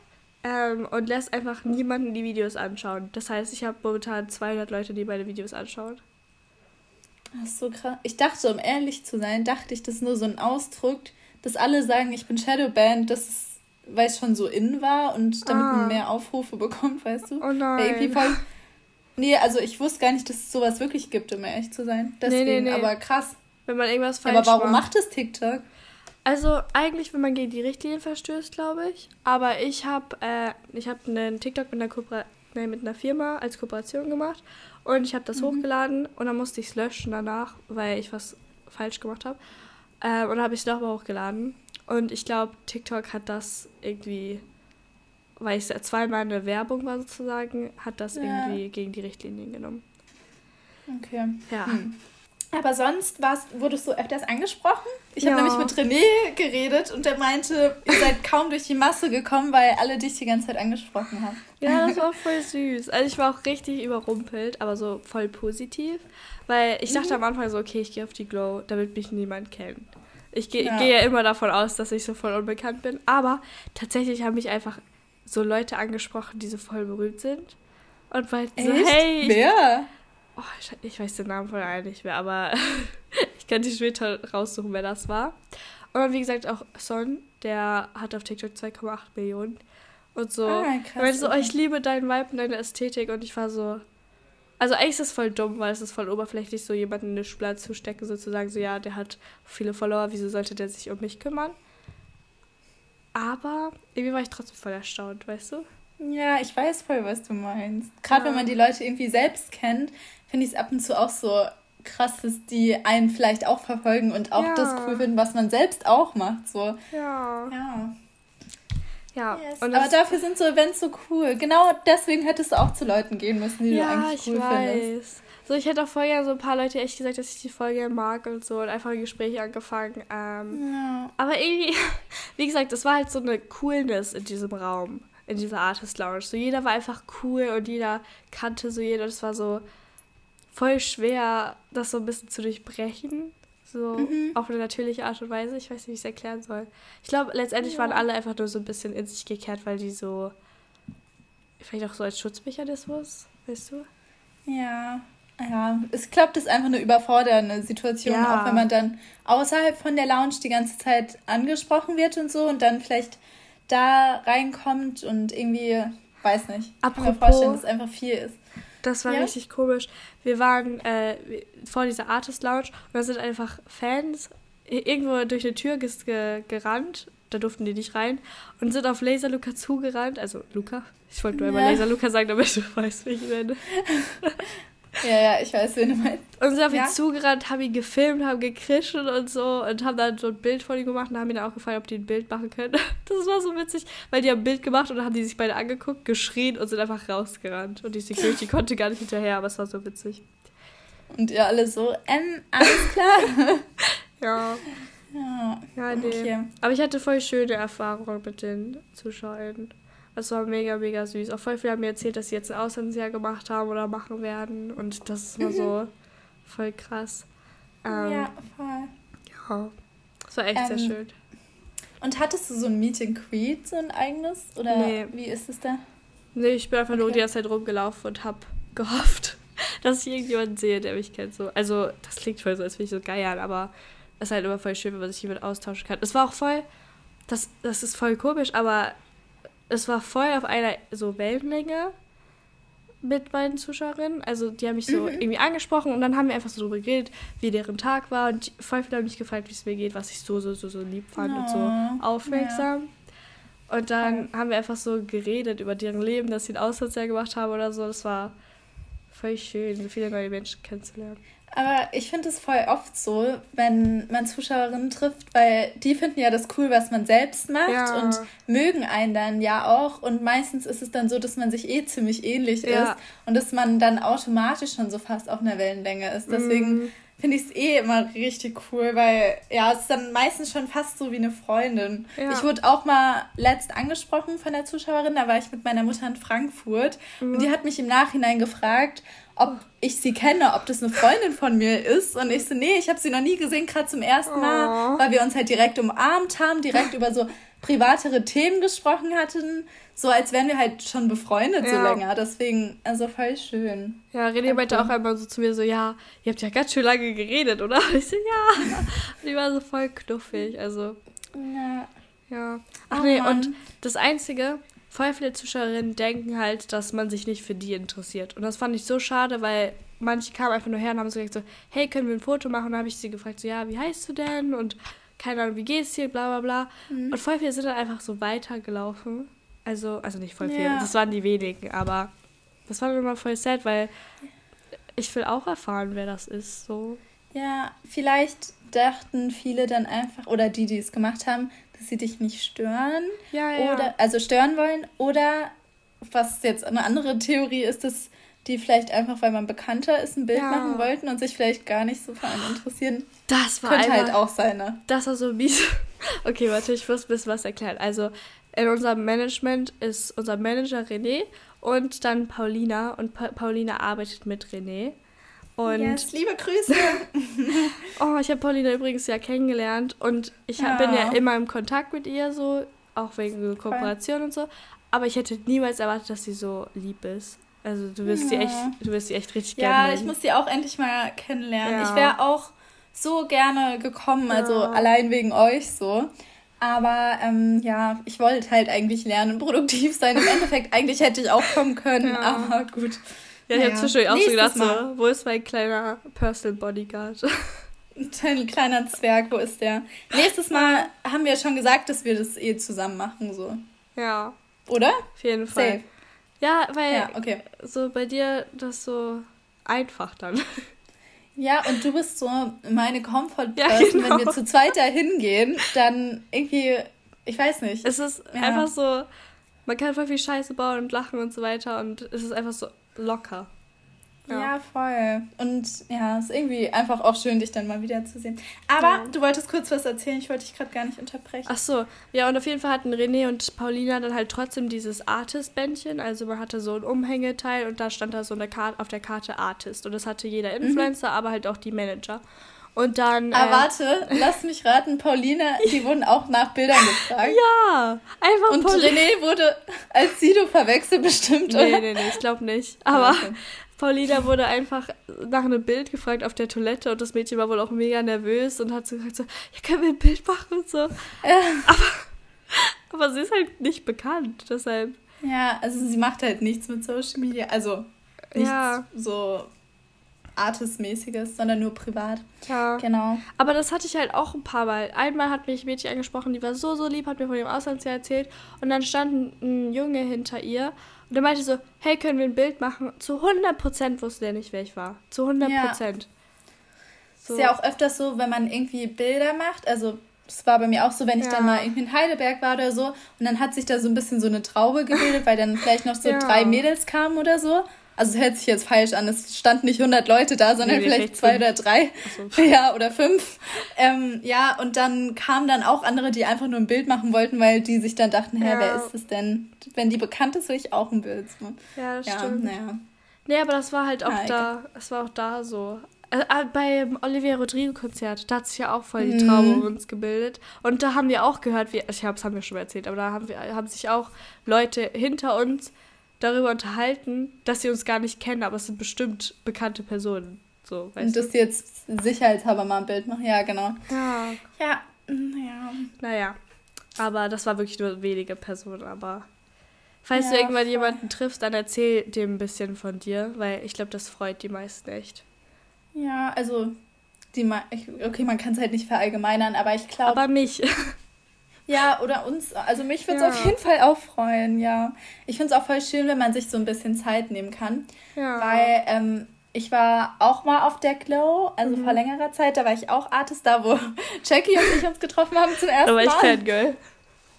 ähm, und lässt einfach niemanden die Videos anschauen. Das heißt, ich habe momentan 200 Leute, die meine Videos anschauen. Das ist so krass. Ich dachte, um ehrlich zu sein, dachte ich, das ist nur so ein Ausdruck, dass alle sagen, ich bin Shadowband, das ist, weil es schon so in war und damit ah. man mehr Aufrufe bekommt, weißt du? Oh nein. voll, Nee, also ich wusste gar nicht, dass es sowas wirklich gibt, um ehrlich zu sein. Deswegen, nee, nee, nee. aber krass. Wenn man irgendwas falsch ja, Aber warum macht. macht es TikTok? Also eigentlich, wenn man gegen die Richtlinien verstößt, glaube ich. Aber ich habe äh, ich hab einen TikTok mit einer, Kooper nee, mit einer Firma als Kooperation gemacht und ich habe das mhm. hochgeladen und dann musste ich es löschen danach, weil ich was falsch gemacht habe. Äh, und dann habe ich es nochmal hochgeladen. Und ich glaube, TikTok hat das irgendwie weil es zweimal eine Werbung war sozusagen, hat das ja. irgendwie gegen die Richtlinien genommen. Okay. Ja. Hm. Aber sonst wurdest du öfters angesprochen? Ich ja. habe nämlich mit René geredet und der meinte, ihr seid kaum durch die Masse gekommen, weil alle dich die ganze Zeit angesprochen haben. Ja, das war voll süß. Also ich war auch richtig überrumpelt, aber so voll positiv. Weil ich dachte mhm. am Anfang so, okay, ich gehe auf die Glow, damit mich niemand kennt. Ich gehe ja. geh ja immer davon aus, dass ich so voll unbekannt bin. Aber tatsächlich haben mich einfach so Leute angesprochen, die so voll berühmt sind. Und weil so, hey. Wer? Oh, ich, ich, weiß den Namen von einem nicht mehr, aber ich kann die später raussuchen, wer das war. Und dann, wie gesagt, auch Son, der hat auf TikTok 2,8 Millionen. Und so. Ah, krass, weil so, okay. oh, ich liebe deinen Vibe und deine Ästhetik. Und ich war so. Also eigentlich ist es voll dumm, weil es ist voll oberflächlich, so jemanden in eine Schublade zu stecken, sozusagen, so ja, der hat viele Follower, wieso sollte der sich um mich kümmern? Aber irgendwie war ich trotzdem voll erstaunt, weißt du? Ja, ich weiß voll, was du meinst. Gerade ja. wenn man die Leute irgendwie selbst kennt, finde ich es ab und zu auch so krass, dass die einen vielleicht auch verfolgen und auch ja. das cool finden, was man selbst auch macht. So. Ja. Ja. Ja. Yes. Aber dafür sind so Events so cool. Genau deswegen hättest du auch zu Leuten gehen müssen, die ja, du eigentlich cool ich weiß. findest. So, ich hätte auch vorher so ein paar Leute echt gesagt, dass ich die Folge mag und so und einfach ein Gespräch angefangen. Ähm, ja. Aber irgendwie, wie gesagt, es war halt so eine Coolness in diesem Raum, in dieser Artist Lounge. So jeder war einfach cool und jeder kannte so jeder. Das war so voll schwer, das so ein bisschen zu durchbrechen. So mhm. auf eine natürliche Art und Weise. Ich weiß nicht, wie ich es erklären soll. Ich glaube, letztendlich ja. waren alle einfach nur so ein bisschen in sich gekehrt, weil die so. Vielleicht auch so als Schutzmechanismus, weißt du? Ja. Ja, glaube, das ist einfach eine überfordernde Situation, ja. auch wenn man dann außerhalb von der Lounge die ganze Zeit angesprochen wird und so und dann vielleicht da reinkommt und irgendwie, weiß nicht, Apropos, kann mir vorstellen, dass es einfach viel ist. Das war ja? richtig komisch. Wir waren äh, vor dieser Artist Lounge und da sind einfach Fans irgendwo durch eine Tür ge gerannt. Da durften die nicht rein und sind auf Laser Luca zugerannt. Also Luca. Ich wollte nur ja. immer Laser Luca sagen, damit du weißt, wie ich meine. Ja, ja, ich weiß, wen du meinst. Und sind auf ihn zugerannt, haben ihn gefilmt, haben gekrischelt und so und haben dann so ein Bild von ihm gemacht und haben ihn dann auch gefragt, ob die ein Bild machen können. Das war so witzig, weil die haben ein Bild gemacht und dann haben die sich beide angeguckt, geschrien und sind einfach rausgerannt. Und die Security konnte gar nicht hinterher, aber es war so witzig. Und ihr alle so, ähm, alles klar. ja. Ja, ja nee. Okay. Aber ich hatte voll schöne Erfahrungen mit den Zuschauern. Das war mega, mega süß. Auch voll viele haben mir erzählt, dass sie jetzt ein Auslandsjahr gemacht haben oder machen werden. Und das ist mal so voll krass. Ähm, ja, voll. Ja, das war echt ähm, sehr schön. Und hattest du so ein Meet and Greet, so ein eigenes? Oder nee. wie ist es da? Nee, ich bin einfach okay. nur die ganze Zeit rumgelaufen und hab gehofft, dass ich irgendjemanden sehe, der mich kennt. So. Also, das klingt voll so, als würde ich so geiern, aber es ist halt immer voll schön, wenn man sich jemand austauschen kann. Das war auch voll, das, das ist voll komisch, aber es war voll auf einer so Wellenlänge mit meinen Zuschauerinnen. Also die haben mich so mhm. irgendwie angesprochen und dann haben wir einfach so darüber geredet, wie deren Tag war und voll viele haben mich gefragt, wie es mir geht, was ich so, so, so, so lieb fand oh, und so aufmerksam. Ja. Und dann oh. haben wir einfach so geredet über deren Leben, dass sie ein Auslandsjahr gemacht haben oder so. Das war voll schön, so viele neue Menschen kennenzulernen. Aber ich finde es voll oft so, wenn man Zuschauerinnen trifft, weil die finden ja das cool, was man selbst macht ja. und mögen einen dann ja auch. Und meistens ist es dann so, dass man sich eh ziemlich ähnlich ja. ist und dass man dann automatisch schon so fast auf einer Wellenlänge ist. Deswegen mm. Finde ich es eh immer richtig cool, weil ja, es ist dann meistens schon fast so wie eine Freundin. Ja. Ich wurde auch mal letzt angesprochen von der Zuschauerin, da war ich mit meiner Mutter in Frankfurt mm. und die hat mich im Nachhinein gefragt, ob ich sie kenne, ob das eine Freundin von mir ist. Und ich so, nee, ich habe sie noch nie gesehen, gerade zum ersten Mal, oh. weil wir uns halt direkt umarmt haben, direkt über so privatere Themen gesprochen hatten, so als wären wir halt schon befreundet ja. so länger. Deswegen, also voll schön. Ja, René meinte auch einmal so zu mir so, ja, ihr habt ja ganz schön lange geredet, oder? Und ich so, ja. Und die war so voll knuffig, also. Ja. Ja. Ach oh, nee, Mann. und das Einzige, voll viele Zuschauerinnen denken halt, dass man sich nicht für die interessiert. Und das fand ich so schade, weil manche kamen einfach nur her und haben so gesagt so, hey, können wir ein Foto machen? Und dann habe ich sie gefragt, so, ja, wie heißt du denn? Und keine Ahnung, wie geht's dir? Bla bla bla. Mhm. Und voll viele sind dann einfach so weitergelaufen. Also, also nicht voll viele, ja. das waren die wenigen, aber das war mir immer voll sad, weil ich will auch erfahren, wer das ist. So. Ja, vielleicht dachten viele dann einfach, oder die, die es gemacht haben, dass sie dich nicht stören. Ja, ja. Oder, also stören wollen. Oder was jetzt eine andere Theorie ist, dass die vielleicht einfach, weil man bekannter ist, ein Bild ja. machen wollten und sich vielleicht gar nicht so für einen interessieren. Das war Könnte einmal, halt auch sein, ne? Das war so mies. Okay, warte, ich muss ein bisschen was erklären. Also in unserem Management ist unser Manager René und dann Paulina und pa Paulina arbeitet mit René. Und yes, liebe Grüße. oh, ich habe Paulina übrigens ja kennengelernt und ich ja. bin ja immer im Kontakt mit ihr so, auch wegen Kooperation und so. Aber ich hätte niemals erwartet, dass sie so lieb ist. Also du wirst ja. sie echt, du wirst sie echt richtig ja, gerne. Ja, ich muss sie auch endlich mal kennenlernen. Ja. Ich wäre auch so gerne gekommen, also allein wegen euch so. Aber ähm, ja, ich wollte halt eigentlich lernen, produktiv sein. Im Endeffekt, eigentlich hätte ich auch kommen können, aber gut. Ja, ich naja. habe zwischendurch auch so gedacht, so, wo ist mein kleiner Personal Bodyguard? Dein kleiner Zwerg, wo ist der? Nächstes Mal haben wir schon gesagt, dass wir das eh zusammen machen, so. Ja. Oder? Auf jeden Fall. Safe. Ja, weil ja, okay. so bei dir das so einfach dann. Ja, und du bist so meine Comfort ja, genau. wenn wir zu zweit da hingehen, dann irgendwie, ich weiß nicht. Es ist ja. einfach so, man kann voll viel Scheiße bauen und lachen und so weiter und es ist einfach so locker. Ja. ja, voll. Und ja, es ist irgendwie einfach auch schön, dich dann mal wiederzusehen. Aber ja. du wolltest kurz was erzählen, ich wollte dich gerade gar nicht unterbrechen. Ach so, ja, und auf jeden Fall hatten René und Paulina dann halt trotzdem dieses Artist-Bändchen. Also man hatte so ein Umhängeteil und da stand da so eine Karte auf der Karte Artist. Und das hatte jeder mhm. Influencer, mhm. aber halt auch die Manager. Und dann. Ah, äh, warte, lass mich raten, Paulina, die wurden auch nach Bildern gefragt. Ja, einfach Und Paulina. René wurde als Sido verwechselt bestimmt, nee, oder? Nee, nee, ich glaube nicht. Aber okay. Paulina wurde einfach nach einem Bild gefragt auf der Toilette und das Mädchen war wohl auch mega nervös und hat so gesagt so, ja, können wir ein Bild machen und so. Ja. Aber, aber sie ist halt nicht bekannt, deshalb. Ja, also sie macht halt nichts mit Social Media, also nichts ja. so Artist-mäßiges, sondern nur privat. Ja. Genau. Aber das hatte ich halt auch ein paar Mal. Einmal hat mich ein Mädchen angesprochen, die war so, so lieb, hat mir von ihrem Auslandsjahr erzählt und dann stand ein Junge hinter ihr und er meinte so, hey, können wir ein Bild machen? Zu 100% wusste er nicht, wer ich war. Zu 100%. Ja. So. Ist ja auch öfters so, wenn man irgendwie Bilder macht, also es war bei mir auch so, wenn ich ja. dann mal irgendwie in Heidelberg war oder so und dann hat sich da so ein bisschen so eine Traube gebildet, weil dann vielleicht noch so ja. drei Mädels kamen oder so also es hört sich jetzt falsch an, es stand nicht 100 Leute da, sondern nee, vielleicht zwei fünf. oder drei. So. Ja, oder fünf. Ähm, ja, und dann kamen dann auch andere, die einfach nur ein Bild machen wollten, weil die sich dann dachten, hä, ja. wer ist es denn? Wenn die bekannt ist, will ich auch ein Bild. Ja, das ja, stimmt. Naja. Nee, aber das war halt auch ja, da, es war auch da so. Äh, äh, beim Olivia Rodrigo-Konzert, da hat sich ja auch voll die Traube um uns gebildet. Und da haben wir auch gehört, wie, ich habe es haben wir schon mal erzählt, aber da haben, wir, haben sich auch Leute hinter uns darüber unterhalten, dass sie uns gar nicht kennen, aber es sind bestimmt bekannte Personen. So, weißt Und dass sie jetzt sicherheitshalber mal ein Bild machen, ja, genau. Ja. Ja, naja. Naja. Aber das war wirklich nur wenige Personen, aber. Falls ja, du irgendwann voll. jemanden triffst, dann erzähl dem ein bisschen von dir, weil ich glaube, das freut die meisten echt. Ja, also die okay, man kann es halt nicht verallgemeinern, aber ich glaube. Aber mich. Ja, oder uns. Also mich würde es ja. auf jeden Fall auch freuen, ja. Ich finde es auch voll schön, wenn man sich so ein bisschen Zeit nehmen kann. Ja. Weil ähm, ich war auch mal auf der Glow, also mhm. vor längerer Zeit, da war ich auch Artist, da wo Jackie und ich uns getroffen haben zum ersten Mal. Da war ich Fangirl.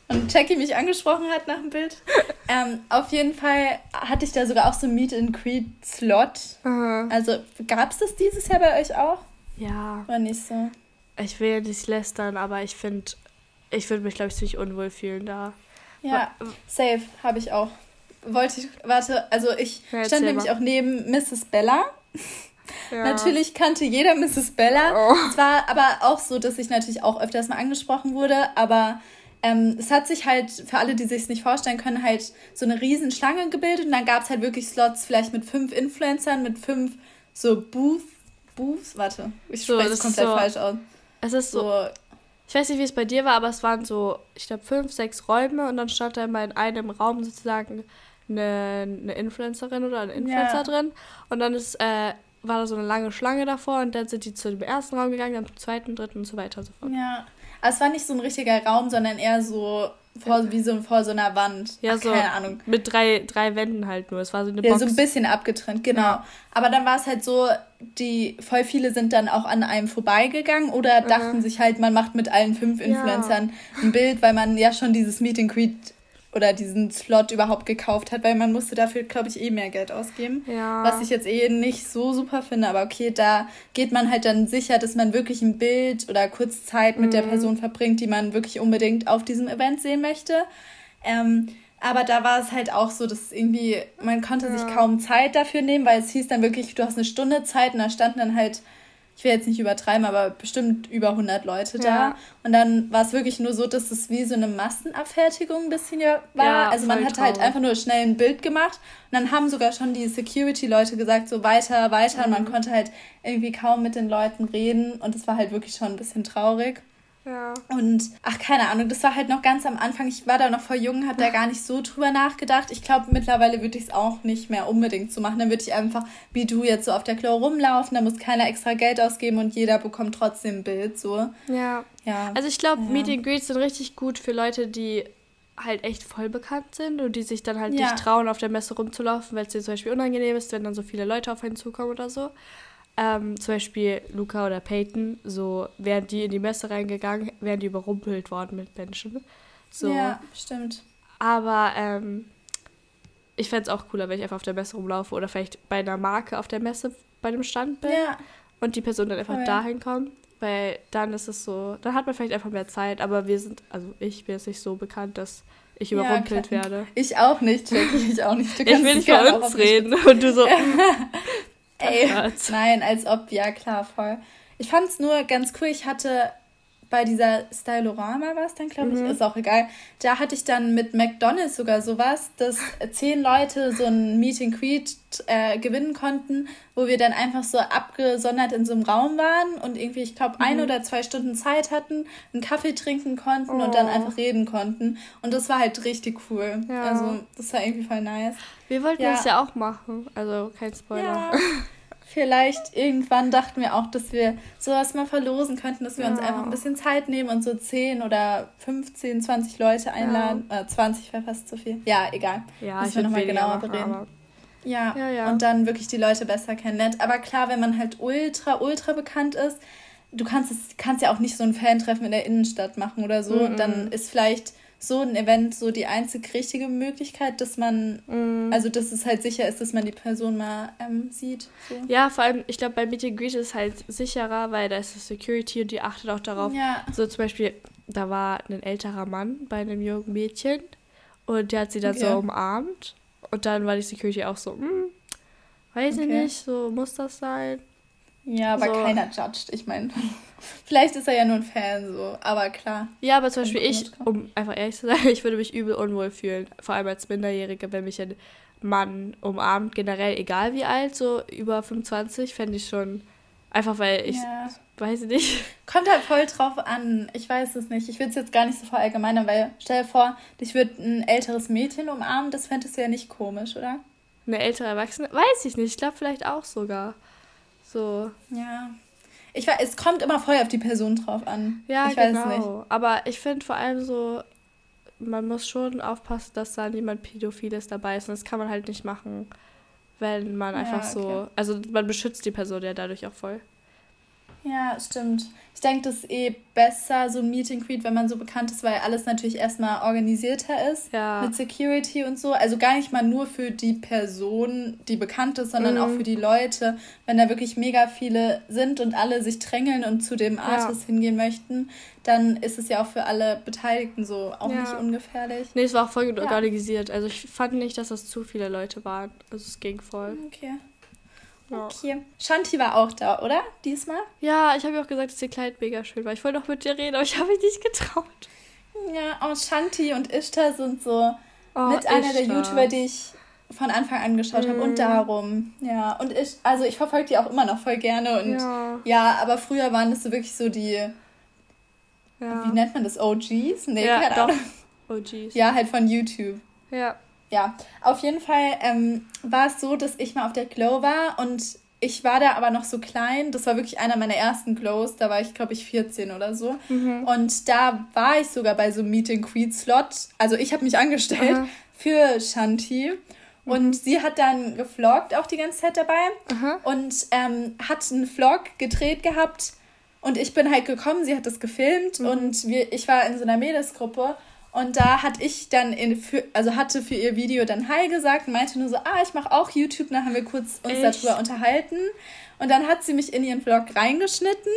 Und Jackie mich angesprochen hat nach dem Bild. ähm, auf jeden Fall hatte ich da sogar auch so ein Meet and Creed Slot. Mhm. Also gab es das dieses Jahr bei euch auch? Ja. War nicht so. Ich will ja nicht lästern, aber ich finde, ich würde mich, glaube ich, ziemlich unwohl fühlen da. Ja, safe, habe ich auch. Wollte ich, warte, also ich ja, stand nämlich mal. auch neben Mrs. Bella. Ja. Natürlich kannte jeder Mrs. Bella. Oh. Es war aber auch so, dass ich natürlich auch öfters mal angesprochen wurde, aber ähm, es hat sich halt, für alle, die sich es nicht vorstellen können, halt so eine riesen Schlange gebildet und dann gab es halt wirklich Slots vielleicht mit fünf Influencern, mit fünf so Booth, Booths, warte, ich so, spreche es komplett so, falsch aus. Es ist so, so, ich weiß nicht, wie es bei dir war, aber es waren so, ich glaube, fünf, sechs Räume und dann stand da immer in einem Raum sozusagen eine, eine Influencerin oder ein Influencer ja. drin und dann ist, äh, war da so eine lange Schlange davor und dann sind die zu dem ersten Raum gegangen, dann zum zweiten, dritten und so weiter und so fort. Ja, aber es war nicht so ein richtiger Raum, sondern eher so vor, wie so vor so einer Wand. Ja, Ach, so. Keine Ahnung. Mit drei, drei Wänden halt nur. Es war so eine ja, Box. so ein bisschen abgetrennt, genau. Ja. Aber dann war es halt so, die voll viele sind dann auch an einem vorbeigegangen oder dachten mhm. sich halt, man macht mit allen fünf Influencern ja. ein Bild, weil man ja schon dieses Meet and Greet oder diesen Slot überhaupt gekauft hat, weil man musste dafür, glaube ich, eh mehr Geld ausgeben. Ja. Was ich jetzt eh nicht so super finde, aber okay, da geht man halt dann sicher, dass man wirklich ein Bild oder kurz Zeit mit mhm. der Person verbringt, die man wirklich unbedingt auf diesem Event sehen möchte. Ähm, aber da war es halt auch so, dass irgendwie, man konnte ja. sich kaum Zeit dafür nehmen, weil es hieß dann wirklich, du hast eine Stunde Zeit und da standen dann halt ich will jetzt nicht übertreiben, aber bestimmt über 100 Leute da. Ja. Und dann war es wirklich nur so, dass es wie so eine Massenabfertigung ein bisschen war. Ja, also man hat halt einfach nur schnell ein Bild gemacht und dann haben sogar schon die Security-Leute gesagt, so weiter, weiter. Mhm. Und man mhm. konnte halt irgendwie kaum mit den Leuten reden und es war halt wirklich schon ein bisschen traurig. Ja. Und ach, keine Ahnung, das war halt noch ganz am Anfang. Ich war da noch voll jung, habe da gar nicht so drüber nachgedacht. Ich glaube, mittlerweile würde ich es auch nicht mehr unbedingt so machen. Dann würde ich einfach wie du jetzt so auf der Klo rumlaufen, da muss keiner extra Geld ausgeben und jeder bekommt trotzdem ein Bild. So. Ja. ja. Also ich glaube, ja. Meet and Greets sind richtig gut für Leute, die halt echt voll bekannt sind und die sich dann halt ja. nicht trauen, auf der Messe rumzulaufen, weil es dir zum Beispiel unangenehm ist, wenn dann so viele Leute auf einen zukommen oder so. Ähm, zum Beispiel Luca oder Peyton, so wären die in die Messe reingegangen, wären die überrumpelt worden mit Menschen. So. Ja, stimmt. Aber ähm, ich fände es auch cooler, wenn ich einfach auf der Messe rumlaufe oder vielleicht bei einer Marke auf der Messe bei einem Stand bin ja. und die Person dann einfach ja. dahin kommt. Weil dann ist es so, dann hat man vielleicht einfach mehr Zeit, aber wir sind, also ich bin jetzt nicht so bekannt, dass ich überrumpelt ja, werde. Ich auch nicht, Jackie, ich auch nicht. Ich will nicht bei uns reden und du so. Ey, nein, als ob, ja klar, voll. Ich fand es nur ganz cool. Ich hatte bei dieser Stylorama war es dann, glaube ich, mhm. ist auch egal. Da hatte ich dann mit McDonalds sogar sowas, dass zehn Leute so ein Meet and Greet äh, gewinnen konnten, wo wir dann einfach so abgesondert in so einem Raum waren und irgendwie, ich glaube, mhm. ein oder zwei Stunden Zeit hatten, einen Kaffee trinken konnten oh. und dann oh. einfach reden konnten. Und das war halt richtig cool. Ja. Also, das war irgendwie voll nice. Wir wollten ja. das ja auch machen, also kein Spoiler. Ja. vielleicht irgendwann dachten wir auch, dass wir sowas mal verlosen könnten, dass wir ja. uns einfach ein bisschen Zeit nehmen und so 10 oder 15, 20 Leute einladen. Ja. Äh, 20 wäre fast zu viel. Ja, egal. Ja, Müssen wir nochmal genauer bereden. Ja, ja, ja, und dann wirklich die Leute besser kennenlernt. Aber klar, wenn man halt ultra, ultra bekannt ist, du kannst es, kannst ja auch nicht so ein Fan-Treffen in der Innenstadt machen oder so. Mhm. Dann ist vielleicht so ein Event so die einzig richtige Möglichkeit, dass man, mm. also dass es halt sicher ist, dass man die Person mal ähm, sieht. So. Ja, vor allem, ich glaube, bei Meet and Greet ist es halt sicherer, weil da ist das Security und die achtet auch darauf. Ja. So zum Beispiel, da war ein älterer Mann bei einem jungen Mädchen und der hat sie dann okay. so umarmt und dann war die Security auch so, hm, weiß okay. ich nicht, so muss das sein. Ja, aber so. keiner judged. Ich meine, vielleicht ist er ja nur ein Fan, so, aber klar. Ja, aber zum Beispiel ich, um einfach ehrlich zu sein, ich würde mich übel unwohl fühlen, vor allem als Minderjährige, wenn mich ein Mann umarmt, generell egal wie alt, so über 25, fände ich schon einfach, weil ich, ja. weiß nicht. Kommt halt voll drauf an, ich weiß es nicht. Ich würde es jetzt gar nicht so verallgemeinern, weil stell dir vor, dich würde ein älteres Mädchen umarmen, das fändest du ja nicht komisch, oder? Eine ältere Erwachsene? Weiß ich nicht, ich glaube vielleicht auch sogar. So. Ja. Ich weiß, es kommt immer voll auf die Person drauf an. Ja, ich weiß genau. Aber ich finde vor allem so, man muss schon aufpassen, dass da niemand Pädophiles dabei ist. Und das kann man halt nicht machen, wenn man ja, einfach so. Okay. Also man beschützt die Person ja dadurch auch voll. Ja, stimmt. Ich denke, das ist eh besser, so ein Meet and Greet, wenn man so bekannt ist, weil alles natürlich erstmal organisierter ist. Ja. Mit Security und so. Also gar nicht mal nur für die Person, die bekannt ist, sondern mhm. auch für die Leute. Wenn da wirklich mega viele sind und alle sich drängeln und zu dem Artist ja. hingehen möchten, dann ist es ja auch für alle Beteiligten so auch ja. nicht ungefährlich. Nee, es war auch voll gut organisiert. Also ich fand nicht, dass das zu viele Leute waren. Also es ging voll. Okay. Okay. Shanti war auch da, oder? Diesmal? Ja, ich habe ja auch gesagt, dass ihr Kleid mega schön war. Ich wollte auch mit dir reden, aber ich habe mich nicht getraut. Ja, und Shanti und Ishtar sind so oh, mit Ishtar. einer der YouTuber, die ich von Anfang an geschaut mm. habe. Und mhm. darum, ja. Und ich, also ich verfolge die auch immer noch voll gerne. Und ja, ja aber früher waren das so wirklich so die, ja. wie nennt man das, OGs? Nee, ja, keine Ahnung. OGs. Ja, halt von YouTube. Ja ja, auf jeden Fall ähm, war es so, dass ich mal auf der Glow war und ich war da aber noch so klein. Das war wirklich einer meiner ersten Glows. Da war ich, glaube ich, 14 oder so. Mhm. Und da war ich sogar bei so einem Meet and Greet Slot. Also ich habe mich angestellt Aha. für Shanti. Mhm. Und sie hat dann gefloggt auch die ganze Zeit dabei. Aha. Und ähm, hat einen Vlog gedreht gehabt. Und ich bin halt gekommen, sie hat das gefilmt. Mhm. Und wir, ich war in so einer Mädelsgruppe. Und da hatte ich dann in, für, also hatte für ihr Video dann Hi gesagt und meinte nur so, ah, ich mache auch YouTube. dann haben wir kurz uns Echt? darüber unterhalten. Und dann hat sie mich in ihren Vlog reingeschnitten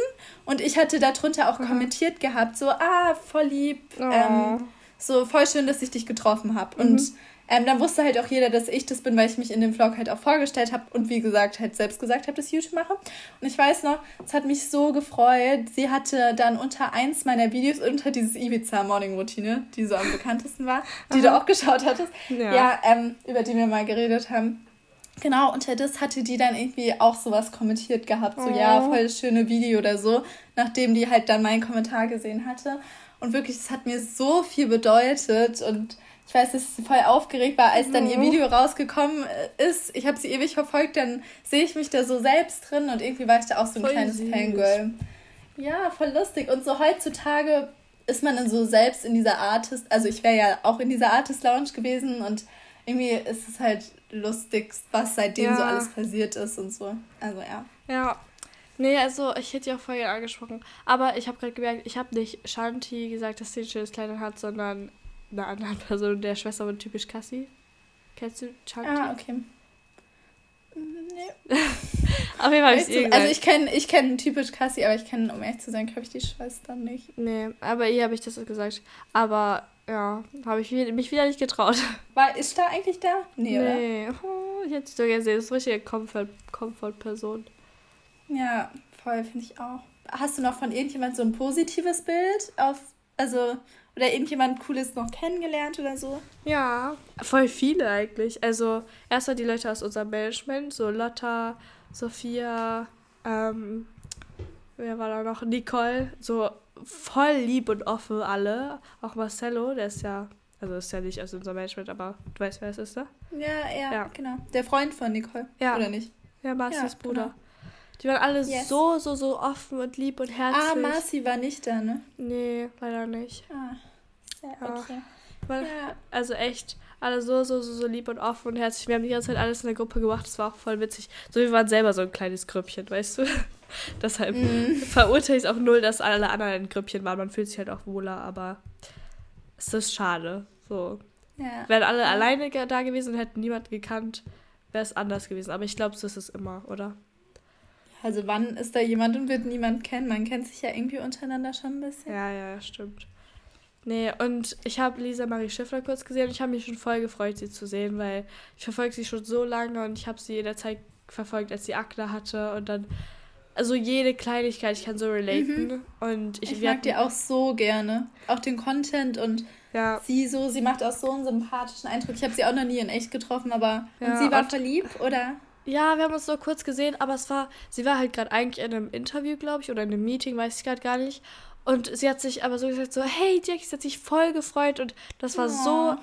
und ich hatte darunter auch mhm. kommentiert gehabt, so, ah, voll lieb, oh. ähm, so voll schön, dass ich dich getroffen habe. Mhm. Und ähm, dann wusste halt auch jeder, dass ich das bin, weil ich mich in dem Vlog halt auch vorgestellt habe und wie gesagt halt selbst gesagt habe, dass ich YouTube mache. Und ich weiß noch, es hat mich so gefreut. Sie hatte dann unter eins meiner Videos, unter dieses Ibiza Morning Routine, die so am bekanntesten war, die du auch geschaut hattest, ja, ja ähm, über die wir mal geredet haben. Genau, unter das hatte die dann irgendwie auch sowas kommentiert gehabt, so oh. ja, voll das schöne Video oder so, nachdem die halt dann meinen Kommentar gesehen hatte. Und wirklich, es hat mir so viel bedeutet und ich weiß, dass sie voll aufgeregt war, als dann ihr mhm. Video rausgekommen ist. Ich habe sie ewig verfolgt, dann sehe ich mich da so selbst drin und irgendwie war ich da auch so ein voll kleines süß. Fangirl. Ja, voll lustig. Und so heutzutage ist man dann so selbst in dieser Artist, also ich wäre ja auch in dieser Artist Lounge gewesen und irgendwie ist es halt lustig, was seitdem ja. so alles passiert ist und so. Also ja. Ja. Nee, also ich hätte ja auch vorher angesprochen. Aber ich habe gerade gemerkt, ich habe nicht Shanti gesagt, dass sie ein schönes Kleid hat, sondern einer anderen Person, der Schwester von typisch Cassie. Kennst du Chanti? Ah, okay. Nee. Auf jeden Fall habe ich eh Also ich kenne ich kenn typisch Cassie, aber ich kenne, um ehrlich zu sein, glaube ich die Schwester nicht. Nee, aber ihr habe ich das gesagt. Aber ja, habe ich mich wieder nicht getraut. War, ist da eigentlich da? Nee, nee. oder? Oh, ich hätte es doch gesehen. Das ist richtige Comfort-Person. ja, voll, finde ich auch. Hast du noch von irgendjemand so ein positives Bild auf, also oder irgendjemand Cooles noch kennengelernt oder so? Ja, voll viele eigentlich. Also erstmal die Leute aus unserem Management, so Lotta, Sophia, ähm, wer war da noch? Nicole, so voll lieb und offen alle. Auch Marcello, der ist ja, also ist ja nicht aus unserem Management, aber du weißt, wer es ist, ne? Ja, ja, ja, genau. Der Freund von Nicole, ja. oder nicht? Ja, Marcis ja, Bruder. Genau. Die waren alle yes. so, so, so offen und lieb und herzlich. Ah, Marci war nicht da, ne? Nee, leider nicht. Ah, ja, okay. Weil, ja. Also echt, alle so, so, so, so lieb und offen und herzlich. Wir haben die ganze Zeit alles in der Gruppe gemacht. Das war auch voll witzig. So, wir waren selber so ein kleines Grüppchen, weißt du? Deshalb mm. verurteile ich es auch null, dass alle anderen ein Grüppchen waren. Man fühlt sich halt auch wohler, aber es ist schade. So. Ja. Wären alle ja. alleine da gewesen und hätten niemand gekannt, wäre es anders gewesen. Aber ich glaube, so ist es immer, oder? Also wann ist da jemand und wird niemand kennen? Man kennt sich ja irgendwie untereinander schon ein bisschen. Ja, ja, stimmt. Nee, und ich habe Lisa Marie Schiffler kurz gesehen und ich habe mich schon voll gefreut, sie zu sehen, weil ich verfolge sie schon so lange und ich habe sie in der Zeit verfolgt, als sie Akne hatte und dann, also jede Kleinigkeit, ich kann so relaten. Mhm. Und ich, ich mag die auch so gerne. Auch den Content und ja. sie so, sie macht auch so einen sympathischen Eindruck. Ich habe sie auch noch nie in echt getroffen, aber ja, und sie war verliebt, oder? Ja, wir haben uns so kurz gesehen, aber es war, sie war halt gerade eigentlich in einem Interview, glaube ich, oder in einem Meeting, weiß ich gerade gar nicht. Und sie hat sich aber so gesagt, so, hey Jackie, sie hat sich voll gefreut und das war ja. so,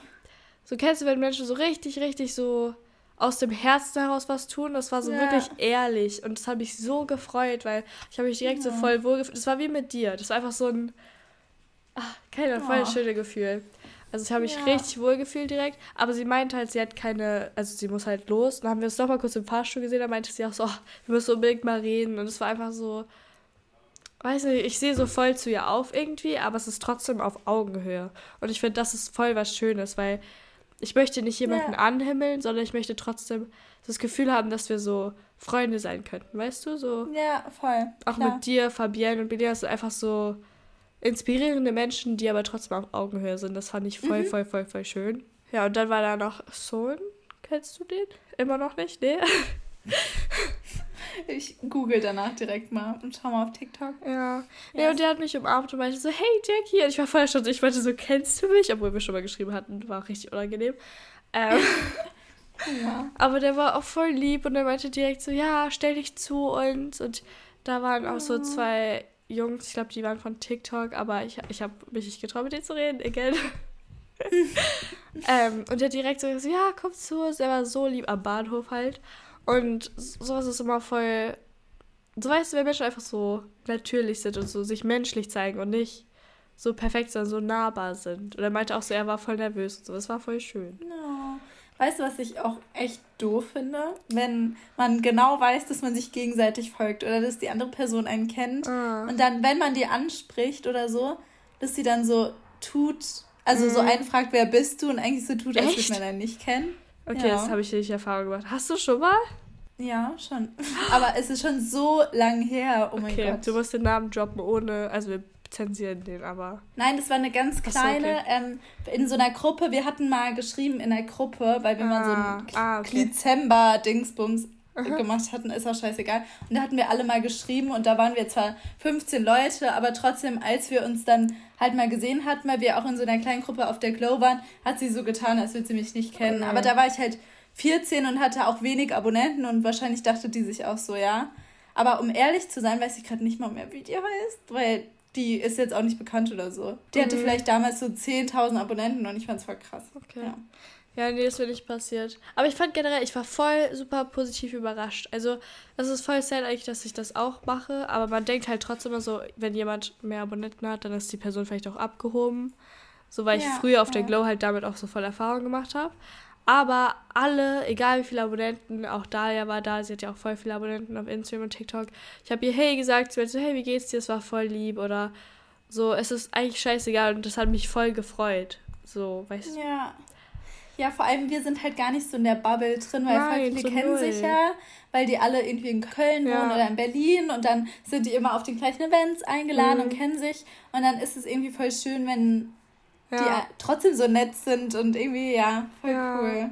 so kennst du, wenn Menschen so richtig, richtig so aus dem Herzen heraus was tun. Das war so ja. wirklich ehrlich und das hat mich so gefreut, weil ich habe mich direkt ja. so voll wohlgefühlt. Das war wie mit dir. Das war einfach so ein, ach, keine Ahnung, voll ein schönes Gefühl. Also ich habe mich ja. richtig wohl gefühlt direkt, aber sie meinte halt, sie hat keine, also sie muss halt los. Dann haben wir uns noch mal kurz im Fahrstuhl gesehen, da meinte sie auch so, oh, wir müssen unbedingt mal reden. Und es war einfach so, weiß nicht, ich sehe so voll zu ihr auf irgendwie, aber es ist trotzdem auf Augenhöhe. Und ich finde, das ist voll was Schönes, weil ich möchte nicht jemanden ja. anhimmeln, sondern ich möchte trotzdem das Gefühl haben, dass wir so Freunde sein könnten, weißt du? So. Ja, voll. Auch klar. mit dir, Fabienne und Belia sind einfach so inspirierende Menschen, die aber trotzdem auf Augenhöhe sind. Das fand ich voll, mhm. voll, voll, voll schön. Ja, und dann war da noch Sohn. Kennst du den? Immer noch nicht? Nee. Ich google danach direkt mal und schau mal auf TikTok. Ja. Yes. Ja, und der hat mich umarmt und meinte so, hey Jackie. Und ich war schon so, ich meinte so, kennst du mich? Obwohl wir schon mal geschrieben hatten, war auch richtig unangenehm. Ähm, ja. Aber der war auch voll lieb und er meinte direkt so, ja, stell dich zu uns. Und da waren auch so zwei Jungs, ich glaube, die waren von TikTok, aber ich, ich habe mich nicht getraut, mit denen zu reden, again. ähm, und der direkt so, ja, komm zu uns. Er war so lieb am Bahnhof halt. Und sowas ist immer voll. So weißt du, wenn Menschen einfach so natürlich sind und so sich menschlich zeigen und nicht so perfekt, sondern so nahbar sind. Und er meinte auch so, er war voll nervös und so. Das war voll schön. No. Weißt du, was ich auch echt doof finde? Wenn man genau weiß, dass man sich gegenseitig folgt oder dass die andere Person einen kennt. Ah. Und dann, wenn man die anspricht oder so, dass sie dann so tut, also mhm. so einen fragt, wer bist du? Und eigentlich so tut, als würde man einen nicht kennen. Okay, ja. das habe ich nicht Erfahrung gemacht. Hast du schon mal? Ja, schon. Aber es ist schon so lang her. Oh mein okay, Gott. Du musst den Namen droppen ohne, also wir zensieren den, aber. Nein, das war eine ganz kleine, so, okay. ähm, in so einer Gruppe. Wir hatten mal geschrieben in der Gruppe, weil wir ah, mal so ein ah, ah okay. Dezember-Dingsbums Aha. gemacht hatten, ist auch scheißegal. Und da hatten wir alle mal geschrieben und da waren wir zwar 15 Leute, aber trotzdem, als wir uns dann halt mal gesehen hatten, weil wir auch in so einer kleinen Gruppe auf der Glow waren, hat sie so getan, als würde sie mich nicht kennen. Aber da war ich halt 14 und hatte auch wenig Abonnenten und wahrscheinlich dachte die sich auch so, ja. Aber um ehrlich zu sein, weiß ich gerade nicht mal mehr, wie die heißt, weil die ist jetzt auch nicht bekannt oder so. Die mhm. hatte vielleicht damals so 10.000 Abonnenten und ich fand es voll krass. Okay. Ja. Ja, nee, das wird nicht passiert. Aber ich fand generell, ich war voll super positiv überrascht. Also, das ist voll sad eigentlich, dass ich das auch mache. Aber man denkt halt trotzdem immer so, wenn jemand mehr Abonnenten hat, dann ist die Person vielleicht auch abgehoben. So, weil ja, ich früher auf ja. der Glow halt damit auch so voll Erfahrung gemacht habe. Aber alle, egal wie viele Abonnenten, auch Dalia war da, sie hat ja auch voll viele Abonnenten auf Instagram und TikTok. Ich habe ihr hey gesagt, sie meinte so, hey, wie geht's dir? Es war voll lieb oder so. Es ist eigentlich scheißegal und das hat mich voll gefreut. So, weißt du? Ja. Ja, vor allem wir sind halt gar nicht so in der Bubble drin, weil Nein, viele kennen null. sich ja, weil die alle irgendwie in Köln ja. wohnen oder in Berlin und dann sind die immer auf den gleichen Events eingeladen mhm. und kennen sich. Und dann ist es irgendwie voll schön, wenn ja. die trotzdem so nett sind und irgendwie, ja, voll ja. cool.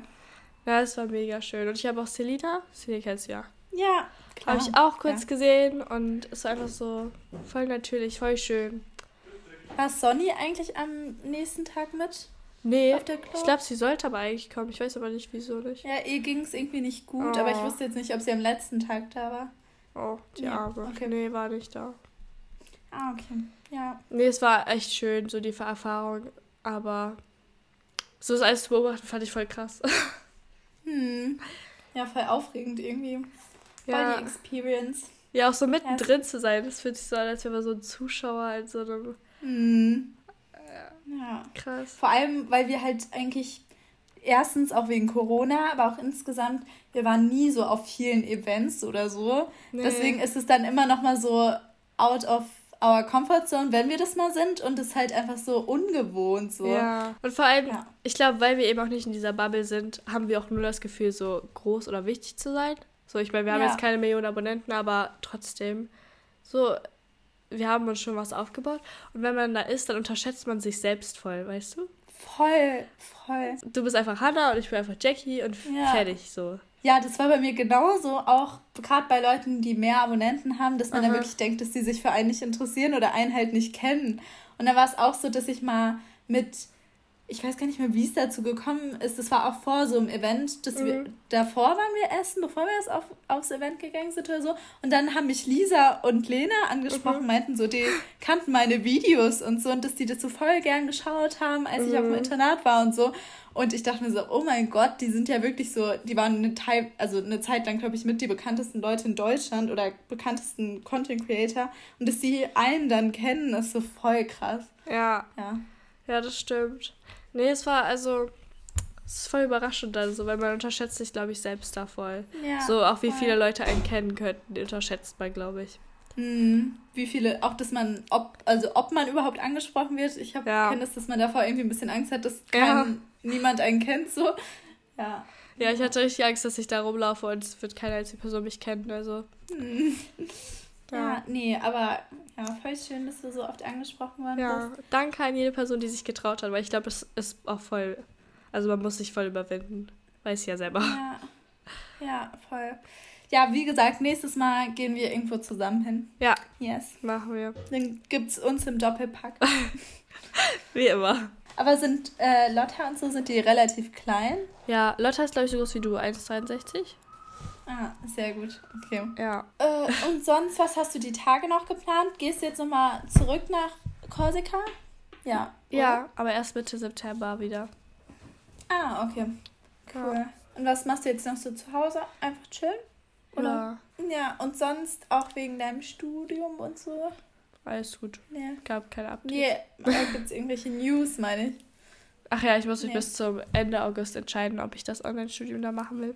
Ja, es war mega schön. Und ich habe auch Selina, Selina kennst du ja. Ja, klar. Habe ich auch kurz gesehen und es war einfach so voll natürlich, voll schön. War Sonny eigentlich am nächsten Tag mit? Nee, ich glaube, sie sollte aber eigentlich kommen. Ich weiß aber nicht, wieso nicht. Ja, ihr ging es irgendwie nicht gut, oh. aber ich oh. wusste jetzt nicht, ob sie am letzten Tag da war. Oh, die ja, Arme. Okay. Nee, war nicht da. Ah, okay. Ja. Nee, es war echt schön, so die Erfahrung. Aber so das alles zu beobachten, fand ich voll krass. Hm. Ja, voll aufregend irgendwie. Ja. Voll die Experience. Ja, auch so mittendrin yes. zu sein. Das fühlt sich so an, als wäre man so ein Zuschauer in so einem. Hm. Ja. Krass. Vor allem, weil wir halt eigentlich erstens auch wegen Corona, aber auch insgesamt, wir waren nie so auf vielen Events oder so. Nee. Deswegen ist es dann immer noch mal so out of our comfort zone, wenn wir das mal sind und es halt einfach so ungewohnt so. Ja. Und vor allem, ja. ich glaube, weil wir eben auch nicht in dieser Bubble sind, haben wir auch nur das Gefühl, so groß oder wichtig zu sein. So, ich meine, wir haben ja. jetzt keine Millionen Abonnenten, aber trotzdem so wir haben uns schon was aufgebaut. Und wenn man da ist, dann unterschätzt man sich selbst voll, weißt du? Voll, voll. Du bist einfach Hannah und ich bin einfach Jackie und ja. fertig so. Ja, das war bei mir genauso, auch gerade bei Leuten, die mehr Abonnenten haben, dass man Aha. dann wirklich denkt, dass die sich für einen nicht interessieren oder einen halt nicht kennen. Und da war es auch so, dass ich mal mit ich weiß gar nicht mehr, wie es dazu gekommen ist. Das war auch vor so einem Event. Das mhm. wir, davor waren wir essen, bevor wir auf, aufs Event gegangen sind oder so. Und dann haben mich Lisa und Lena angesprochen, mhm. meinten so, die kannten meine Videos und so und dass die das so voll gern geschaut haben, als mhm. ich auf dem mhm. Internat war und so. Und ich dachte mir so, oh mein Gott, die sind ja wirklich so, die waren eine, Teil, also eine Zeit lang, glaube ich, mit die bekanntesten Leute in Deutschland oder bekanntesten Content Creator. Und dass die einen dann kennen, ist so voll krass. Ja. Ja, ja das stimmt. Nee, es war also. Es ist voll überraschend dann so, weil man unterschätzt sich, glaube ich, selbst da voll. Ja, so auch wie voll. viele Leute einen kennen könnten, unterschätzt man, glaube ich. Hm, wie viele, auch dass man, ob, also ob man überhaupt angesprochen wird. Ich habe ja. kenne das, dass man davor irgendwie ein bisschen Angst hat, dass kein, ja. niemand einen kennt, so. Ja. Ja, ich hatte richtig Angst, dass ich da rumlaufe und es wird keine einzige Person mich kennen, also. Hm. Ja. ja, nee, aber ja, voll schön, dass du so oft angesprochen worden ja, bist. danke an jede Person, die sich getraut hat, weil ich glaube, das ist auch voll, also man muss sich voll überwinden. Weiß ja selber. Ja, ja, voll. Ja, wie gesagt, nächstes Mal gehen wir irgendwo zusammen hin. Ja. Yes. Machen wir. Dann gibt's uns im Doppelpack. wie immer. Aber sind äh, Lotta und so, sind die relativ klein? Ja, Lotta ist, glaube ich, so groß wie du, 1,63. Ah, sehr gut. Okay. Ja. Äh, und sonst, was hast du die Tage noch geplant? Gehst du jetzt nochmal zurück nach Korsika? Ja. Oder? Ja, aber erst Mitte September wieder. Ah, okay. Cool. Ja. Und was machst du jetzt noch so zu Hause? Einfach chillen? Oder? Ja. Ja, und sonst auch wegen deinem Studium und so? Alles gut. Ja. Gab keine Updates. Nee, gibt es irgendwelche News, meine ich. Ach ja, ich muss mich nee. bis zum Ende August entscheiden, ob ich das Online-Studium da machen will.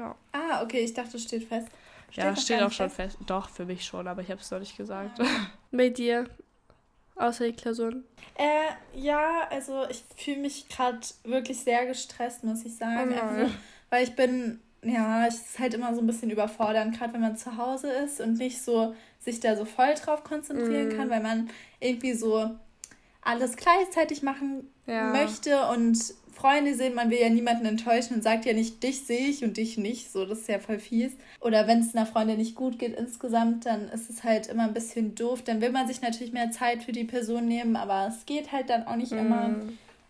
Ja. Ah, okay, ich dachte, es steht fest. Steht ja, steht auch schon fest. Doch, für mich schon, aber ich habe es noch nicht gesagt. Ja. Mit dir? Außer die Klausuren? Äh, ja, also ich fühle mich gerade wirklich sehr gestresst, muss ich sagen. Oh so, weil ich bin, ja, es ist halt immer so ein bisschen überfordernd, gerade wenn man zu Hause ist und nicht so sich da so voll drauf konzentrieren mm. kann, weil man irgendwie so alles gleichzeitig machen ja. möchte und Freunde sehen, man will ja niemanden enttäuschen und sagt ja nicht, dich sehe ich und dich nicht. So, das ist ja voll fies. Oder wenn es einer Freundin nicht gut geht insgesamt, dann ist es halt immer ein bisschen doof. Dann will man sich natürlich mehr Zeit für die Person nehmen, aber es geht halt dann auch nicht mm. immer.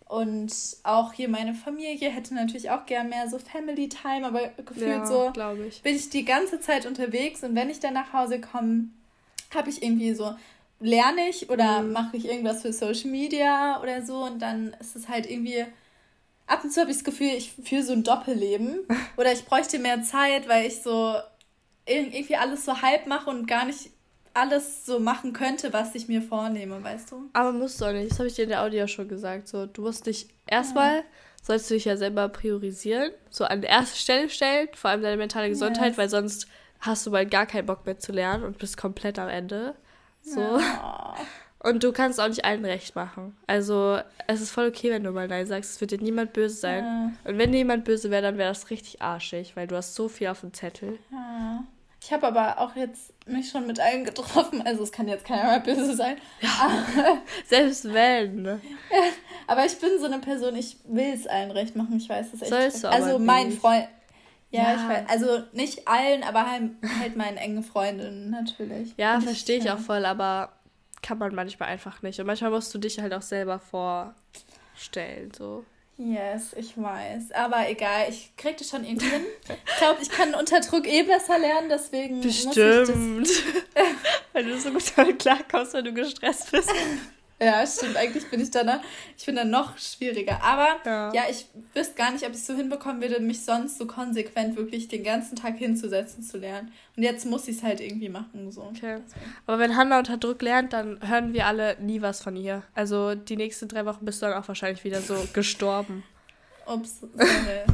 Und auch hier meine Familie hätte natürlich auch gern mehr so Family Time, aber gefühlt ja, so ich. bin ich die ganze Zeit unterwegs und wenn ich dann nach Hause komme, habe ich irgendwie so lerne ich oder mhm. mache ich irgendwas für Social Media oder so und dann ist es halt irgendwie ab und zu habe ich das Gefühl, ich führe so ein Doppelleben. Oder ich bräuchte mehr Zeit, weil ich so irgendwie alles so halb mache und gar nicht alles so machen könnte, was ich mir vornehme, weißt du? Aber musst du auch nicht. Das habe ich dir in der Audio schon gesagt. So, du musst dich erstmal, ja. sollst du dich ja selber priorisieren, so an erste Stelle stellen, vor allem deine mentale Gesundheit, yes. weil sonst hast du mal gar keinen Bock mehr zu lernen und bist komplett am Ende. So. Ja. Und du kannst auch nicht allen recht machen. Also es ist voll okay, wenn du mal Nein sagst. Es wird dir niemand böse sein. Ja. Und wenn dir jemand böse wäre, dann wäre das richtig arschig, weil du hast so viel auf dem Zettel. Ja. Ich habe aber auch jetzt mich schon mit allen getroffen. Also es kann jetzt keiner mehr böse sein. Ja, selbst wenn. Ja, aber ich bin so eine Person, ich will es allen recht machen. Ich weiß es echt. Sollst du aber also mein Freund. Ja, ja, ich weiß. Also nicht allen, aber halt, halt meinen engen Freundinnen natürlich. Ja, verstehe ich auch voll, aber kann man manchmal einfach nicht. Und manchmal musst du dich halt auch selber vorstellen, so. Yes, ich weiß. Aber egal, ich krieg das schon irgendwie hin. Ich glaube, ich kann unter Druck eh besser lernen, deswegen Bestimmt. muss ich das... weil du so gut damit klarkommst, wenn du gestresst bist. Ja, stimmt. Eigentlich bin ich dann, ich bin dann noch schwieriger. Aber ja, ja ich wüsste gar nicht, ob ich es so hinbekommen würde, mich sonst so konsequent wirklich den ganzen Tag hinzusetzen zu lernen. Und jetzt muss ich es halt irgendwie machen. So. Okay. Aber wenn Hannah unter Druck lernt, dann hören wir alle nie was von ihr. Also die nächsten drei Wochen bist du dann auch wahrscheinlich wieder so gestorben. Ups,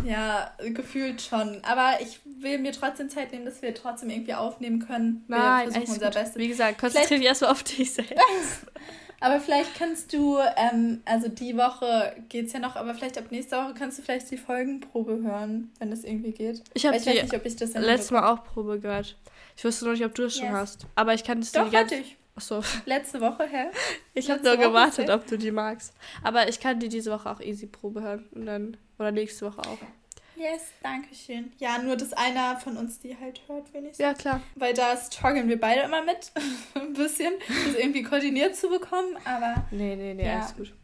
ja, gefühlt schon. Aber ich will mir trotzdem Zeit nehmen, dass wir trotzdem irgendwie aufnehmen können. Wir Nein, versuchen unser Bestes. Wie gesagt, konzentriere dich erstmal auf dich selbst. Aber vielleicht kannst du, ähm, also die Woche geht es ja noch, aber vielleicht ab nächster Woche kannst du vielleicht die Folgenprobe hören, wenn das irgendwie geht. Ich habe weiß nicht, ob ich das letztes Mal auch Probe gehört. Ich wusste noch nicht, ob du das yes. schon hast. Aber ich kann das Doch, die hatte ich. Achso. Letzte Woche, hä? Ich habe nur gewartet, ob du die magst. Aber ich kann dir diese Woche auch easy Probe hören. Und dann, oder nächste Woche auch. Yes, danke schön. Ja, nur, dass einer von uns die halt hört, wenigstens. Ja, klar. Weil da strugglen wir beide immer mit, ein bisschen, das irgendwie koordiniert zu bekommen, aber... Nee, nee, nee, ja. alles gut.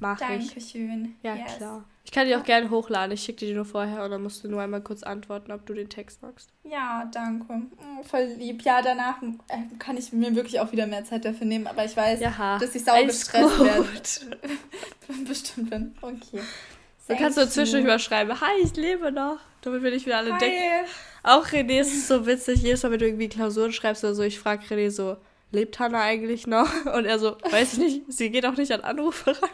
Mach Dankeschön. ich. Ja, yes. klar. Ich kann die auch gerne hochladen. Ich schicke dir nur vorher und dann musst du nur einmal kurz antworten, ob du den Text magst. Ja, danke. Oh, voll lieb. Ja, danach äh, kann ich mir wirklich auch wieder mehr Zeit dafür nehmen, aber ich weiß, ja, dass ich sauer gestresst werde. Bestimmt bin. Okay. Dann kannst du zwischendurch schreiben, hi, ich lebe noch. Damit wir nicht wieder alle denken. Auch René ist so witzig, jedes Mal, wenn du irgendwie Klausuren schreibst oder so, ich frage René so, lebt Hannah eigentlich noch? Und er so, weiß ich nicht, sie geht auch nicht an Anrufe ran.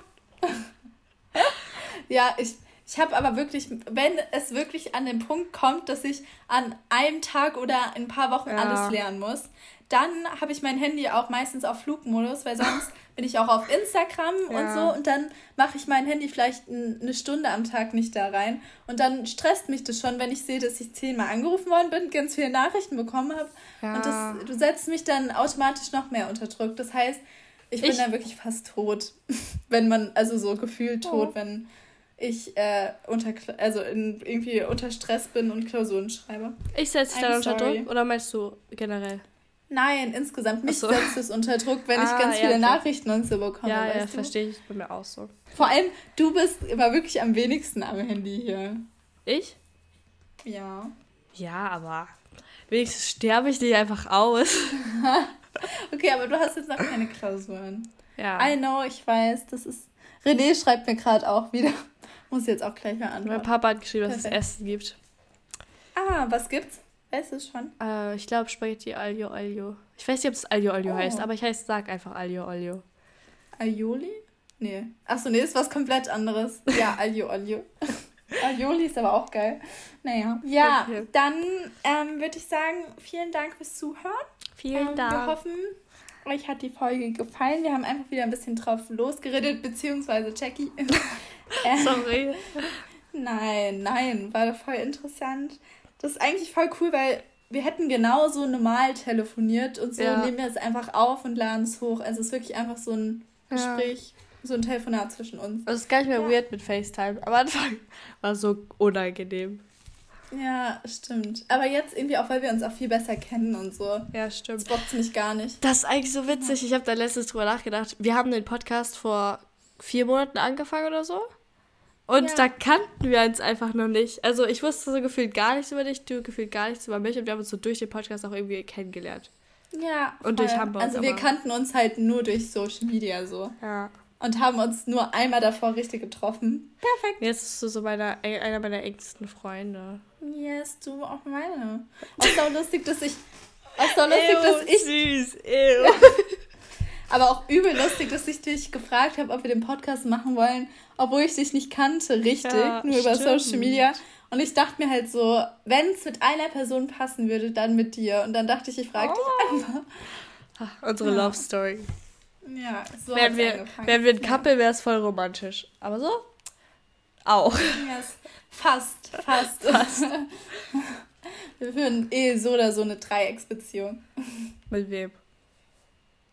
ja, ich, ich habe aber wirklich, wenn es wirklich an den Punkt kommt, dass ich an einem Tag oder in ein paar Wochen ja. alles lernen muss, dann habe ich mein Handy auch meistens auf Flugmodus, weil sonst bin ich auch auf Instagram ja. und so und dann mache ich mein Handy vielleicht eine Stunde am Tag nicht da rein und dann stresst mich das schon, wenn ich sehe, dass ich zehnmal angerufen worden bin, ganz viele Nachrichten bekommen habe ja. und das, du setzt mich dann automatisch noch mehr unter Druck. Das heißt, ich bin ich, dann wirklich fast tot, wenn man, also so gefühlt tot, oh. wenn ich äh, unter, also in, irgendwie unter Stress bin und Klausuren schreibe. Ich setze dich dann unter Druck oder meinst du generell? Nein, insgesamt mich so. setzt es unter Druck, wenn ah, ich ganz ja, viele okay. Nachrichten und so bekomme. Ja, ja, verstehe ich bei mir auch so. Vor allem, du bist immer wirklich am wenigsten am Handy hier. Ich? Ja. Ja, aber wenigstens sterbe ich dich einfach aus. okay, aber du hast jetzt noch keine Klausuren. Ja. I know, ich weiß, das ist. René schreibt mir gerade auch wieder. Muss jetzt auch gleich mal antworten. Mein Papa hat geschrieben, Perfekt. dass es Essen gibt. Ah, was gibt's? Weißt du es schon? Äh, ich glaube Spaghetti Aglio Olio. Ich weiß nicht, ob es Aglio Olio oh. heißt, aber ich heißt, sag einfach Aglio Olio. Aioli? Nee. Achso, nee, ist was komplett anderes. Ja, Aglio Olio. Aioli ist aber auch geil. Naja. Ja, okay. dann ähm, würde ich sagen, vielen Dank fürs Zuhören. Vielen ähm, Dank. Wir hoffen, euch hat die Folge gefallen. Wir haben einfach wieder ein bisschen drauf losgeredet, beziehungsweise Jackie. Sorry. Nein, nein, war voll interessant. Das ist eigentlich voll cool, weil wir hätten genauso normal telefoniert und so ja. nehmen wir es einfach auf und laden es hoch. Also es ist wirklich einfach so ein Gespräch, ja. so ein Telefonat zwischen uns. Also es ist gar nicht mehr ja. weird mit FaceTime. Am Anfang war es so unangenehm. Ja, stimmt. Aber jetzt irgendwie auch, weil wir uns auch viel besser kennen und so. Ja, stimmt. Das bockt mich gar nicht. Das ist eigentlich so witzig. Ich habe da letztens drüber nachgedacht. Wir haben den Podcast vor vier Monaten angefangen oder so. Und ja. da kannten wir uns einfach noch nicht. Also ich wusste so gefühlt gar nichts über dich, du gefühlt gar nichts über mich und wir haben uns so durch den Podcast auch irgendwie kennengelernt. Ja. Und voll. durch Hamburg. Also wir kannten uns halt nur durch Social Media so. Ja. Und haben uns nur einmal davor richtig getroffen. Perfekt. Jetzt bist du so meine, einer meiner engsten Freunde. Yes, du auch meine. Auch so lustig, dass ich. Auch so lustig, ew, dass ich. Süß, ew. Aber auch übel lustig, dass ich dich gefragt habe, ob wir den Podcast machen wollen, obwohl ich dich nicht kannte, richtig, ja, nur über Social Media. Und ich dachte mir halt so, wenn es mit einer Person passen würde, dann mit dir. Und dann dachte ich, ich frage oh. dich einfach. Ach, unsere ja. Love Story. Ja, so wären wir, wären wir ein Couple, wäre es voll romantisch. Aber so? Auch. Yes. Fast, fast. fast. wir führen eh so oder so eine Dreiecksbeziehung. Mit wem?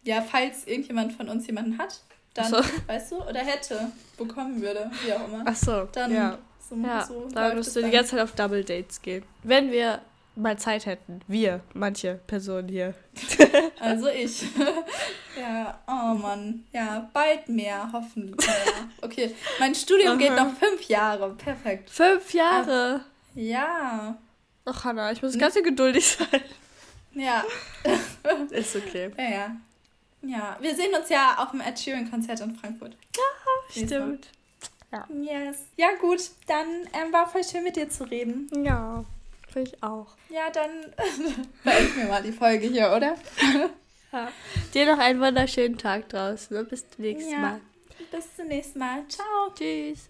Ja, falls irgendjemand von uns jemanden hat, dann, so. weißt du, oder hätte, bekommen würde, wie auch immer. Ach so, dann ja. So, ja, so da müsst du die ganze Zeit auf Double Dates gehen. Wenn wir mal Zeit hätten. Wir, manche Personen hier. Also ich. ja, oh Mann. Ja, bald mehr, hoffentlich. Ja. Okay, mein Studium Aha. geht noch fünf Jahre. Perfekt. Fünf Jahre? Ja. Ach, Hanna, ich muss hm? ganz schön geduldig sein. Ja. Ist okay. Ja, ja. Ja, wir sehen uns ja auf dem Ed Sheeran Konzert in Frankfurt. Ja, stimmt. Ja. Yes. Ja, gut, dann ähm, war voll schön mit dir zu reden. Ja, finde ich auch. Ja, dann beenden wir mal die Folge hier, oder? ja. Dir noch einen wunderschönen Tag draußen bis zum nächsten ja. Mal. Bis zum nächsten Mal. Ciao. Tschüss.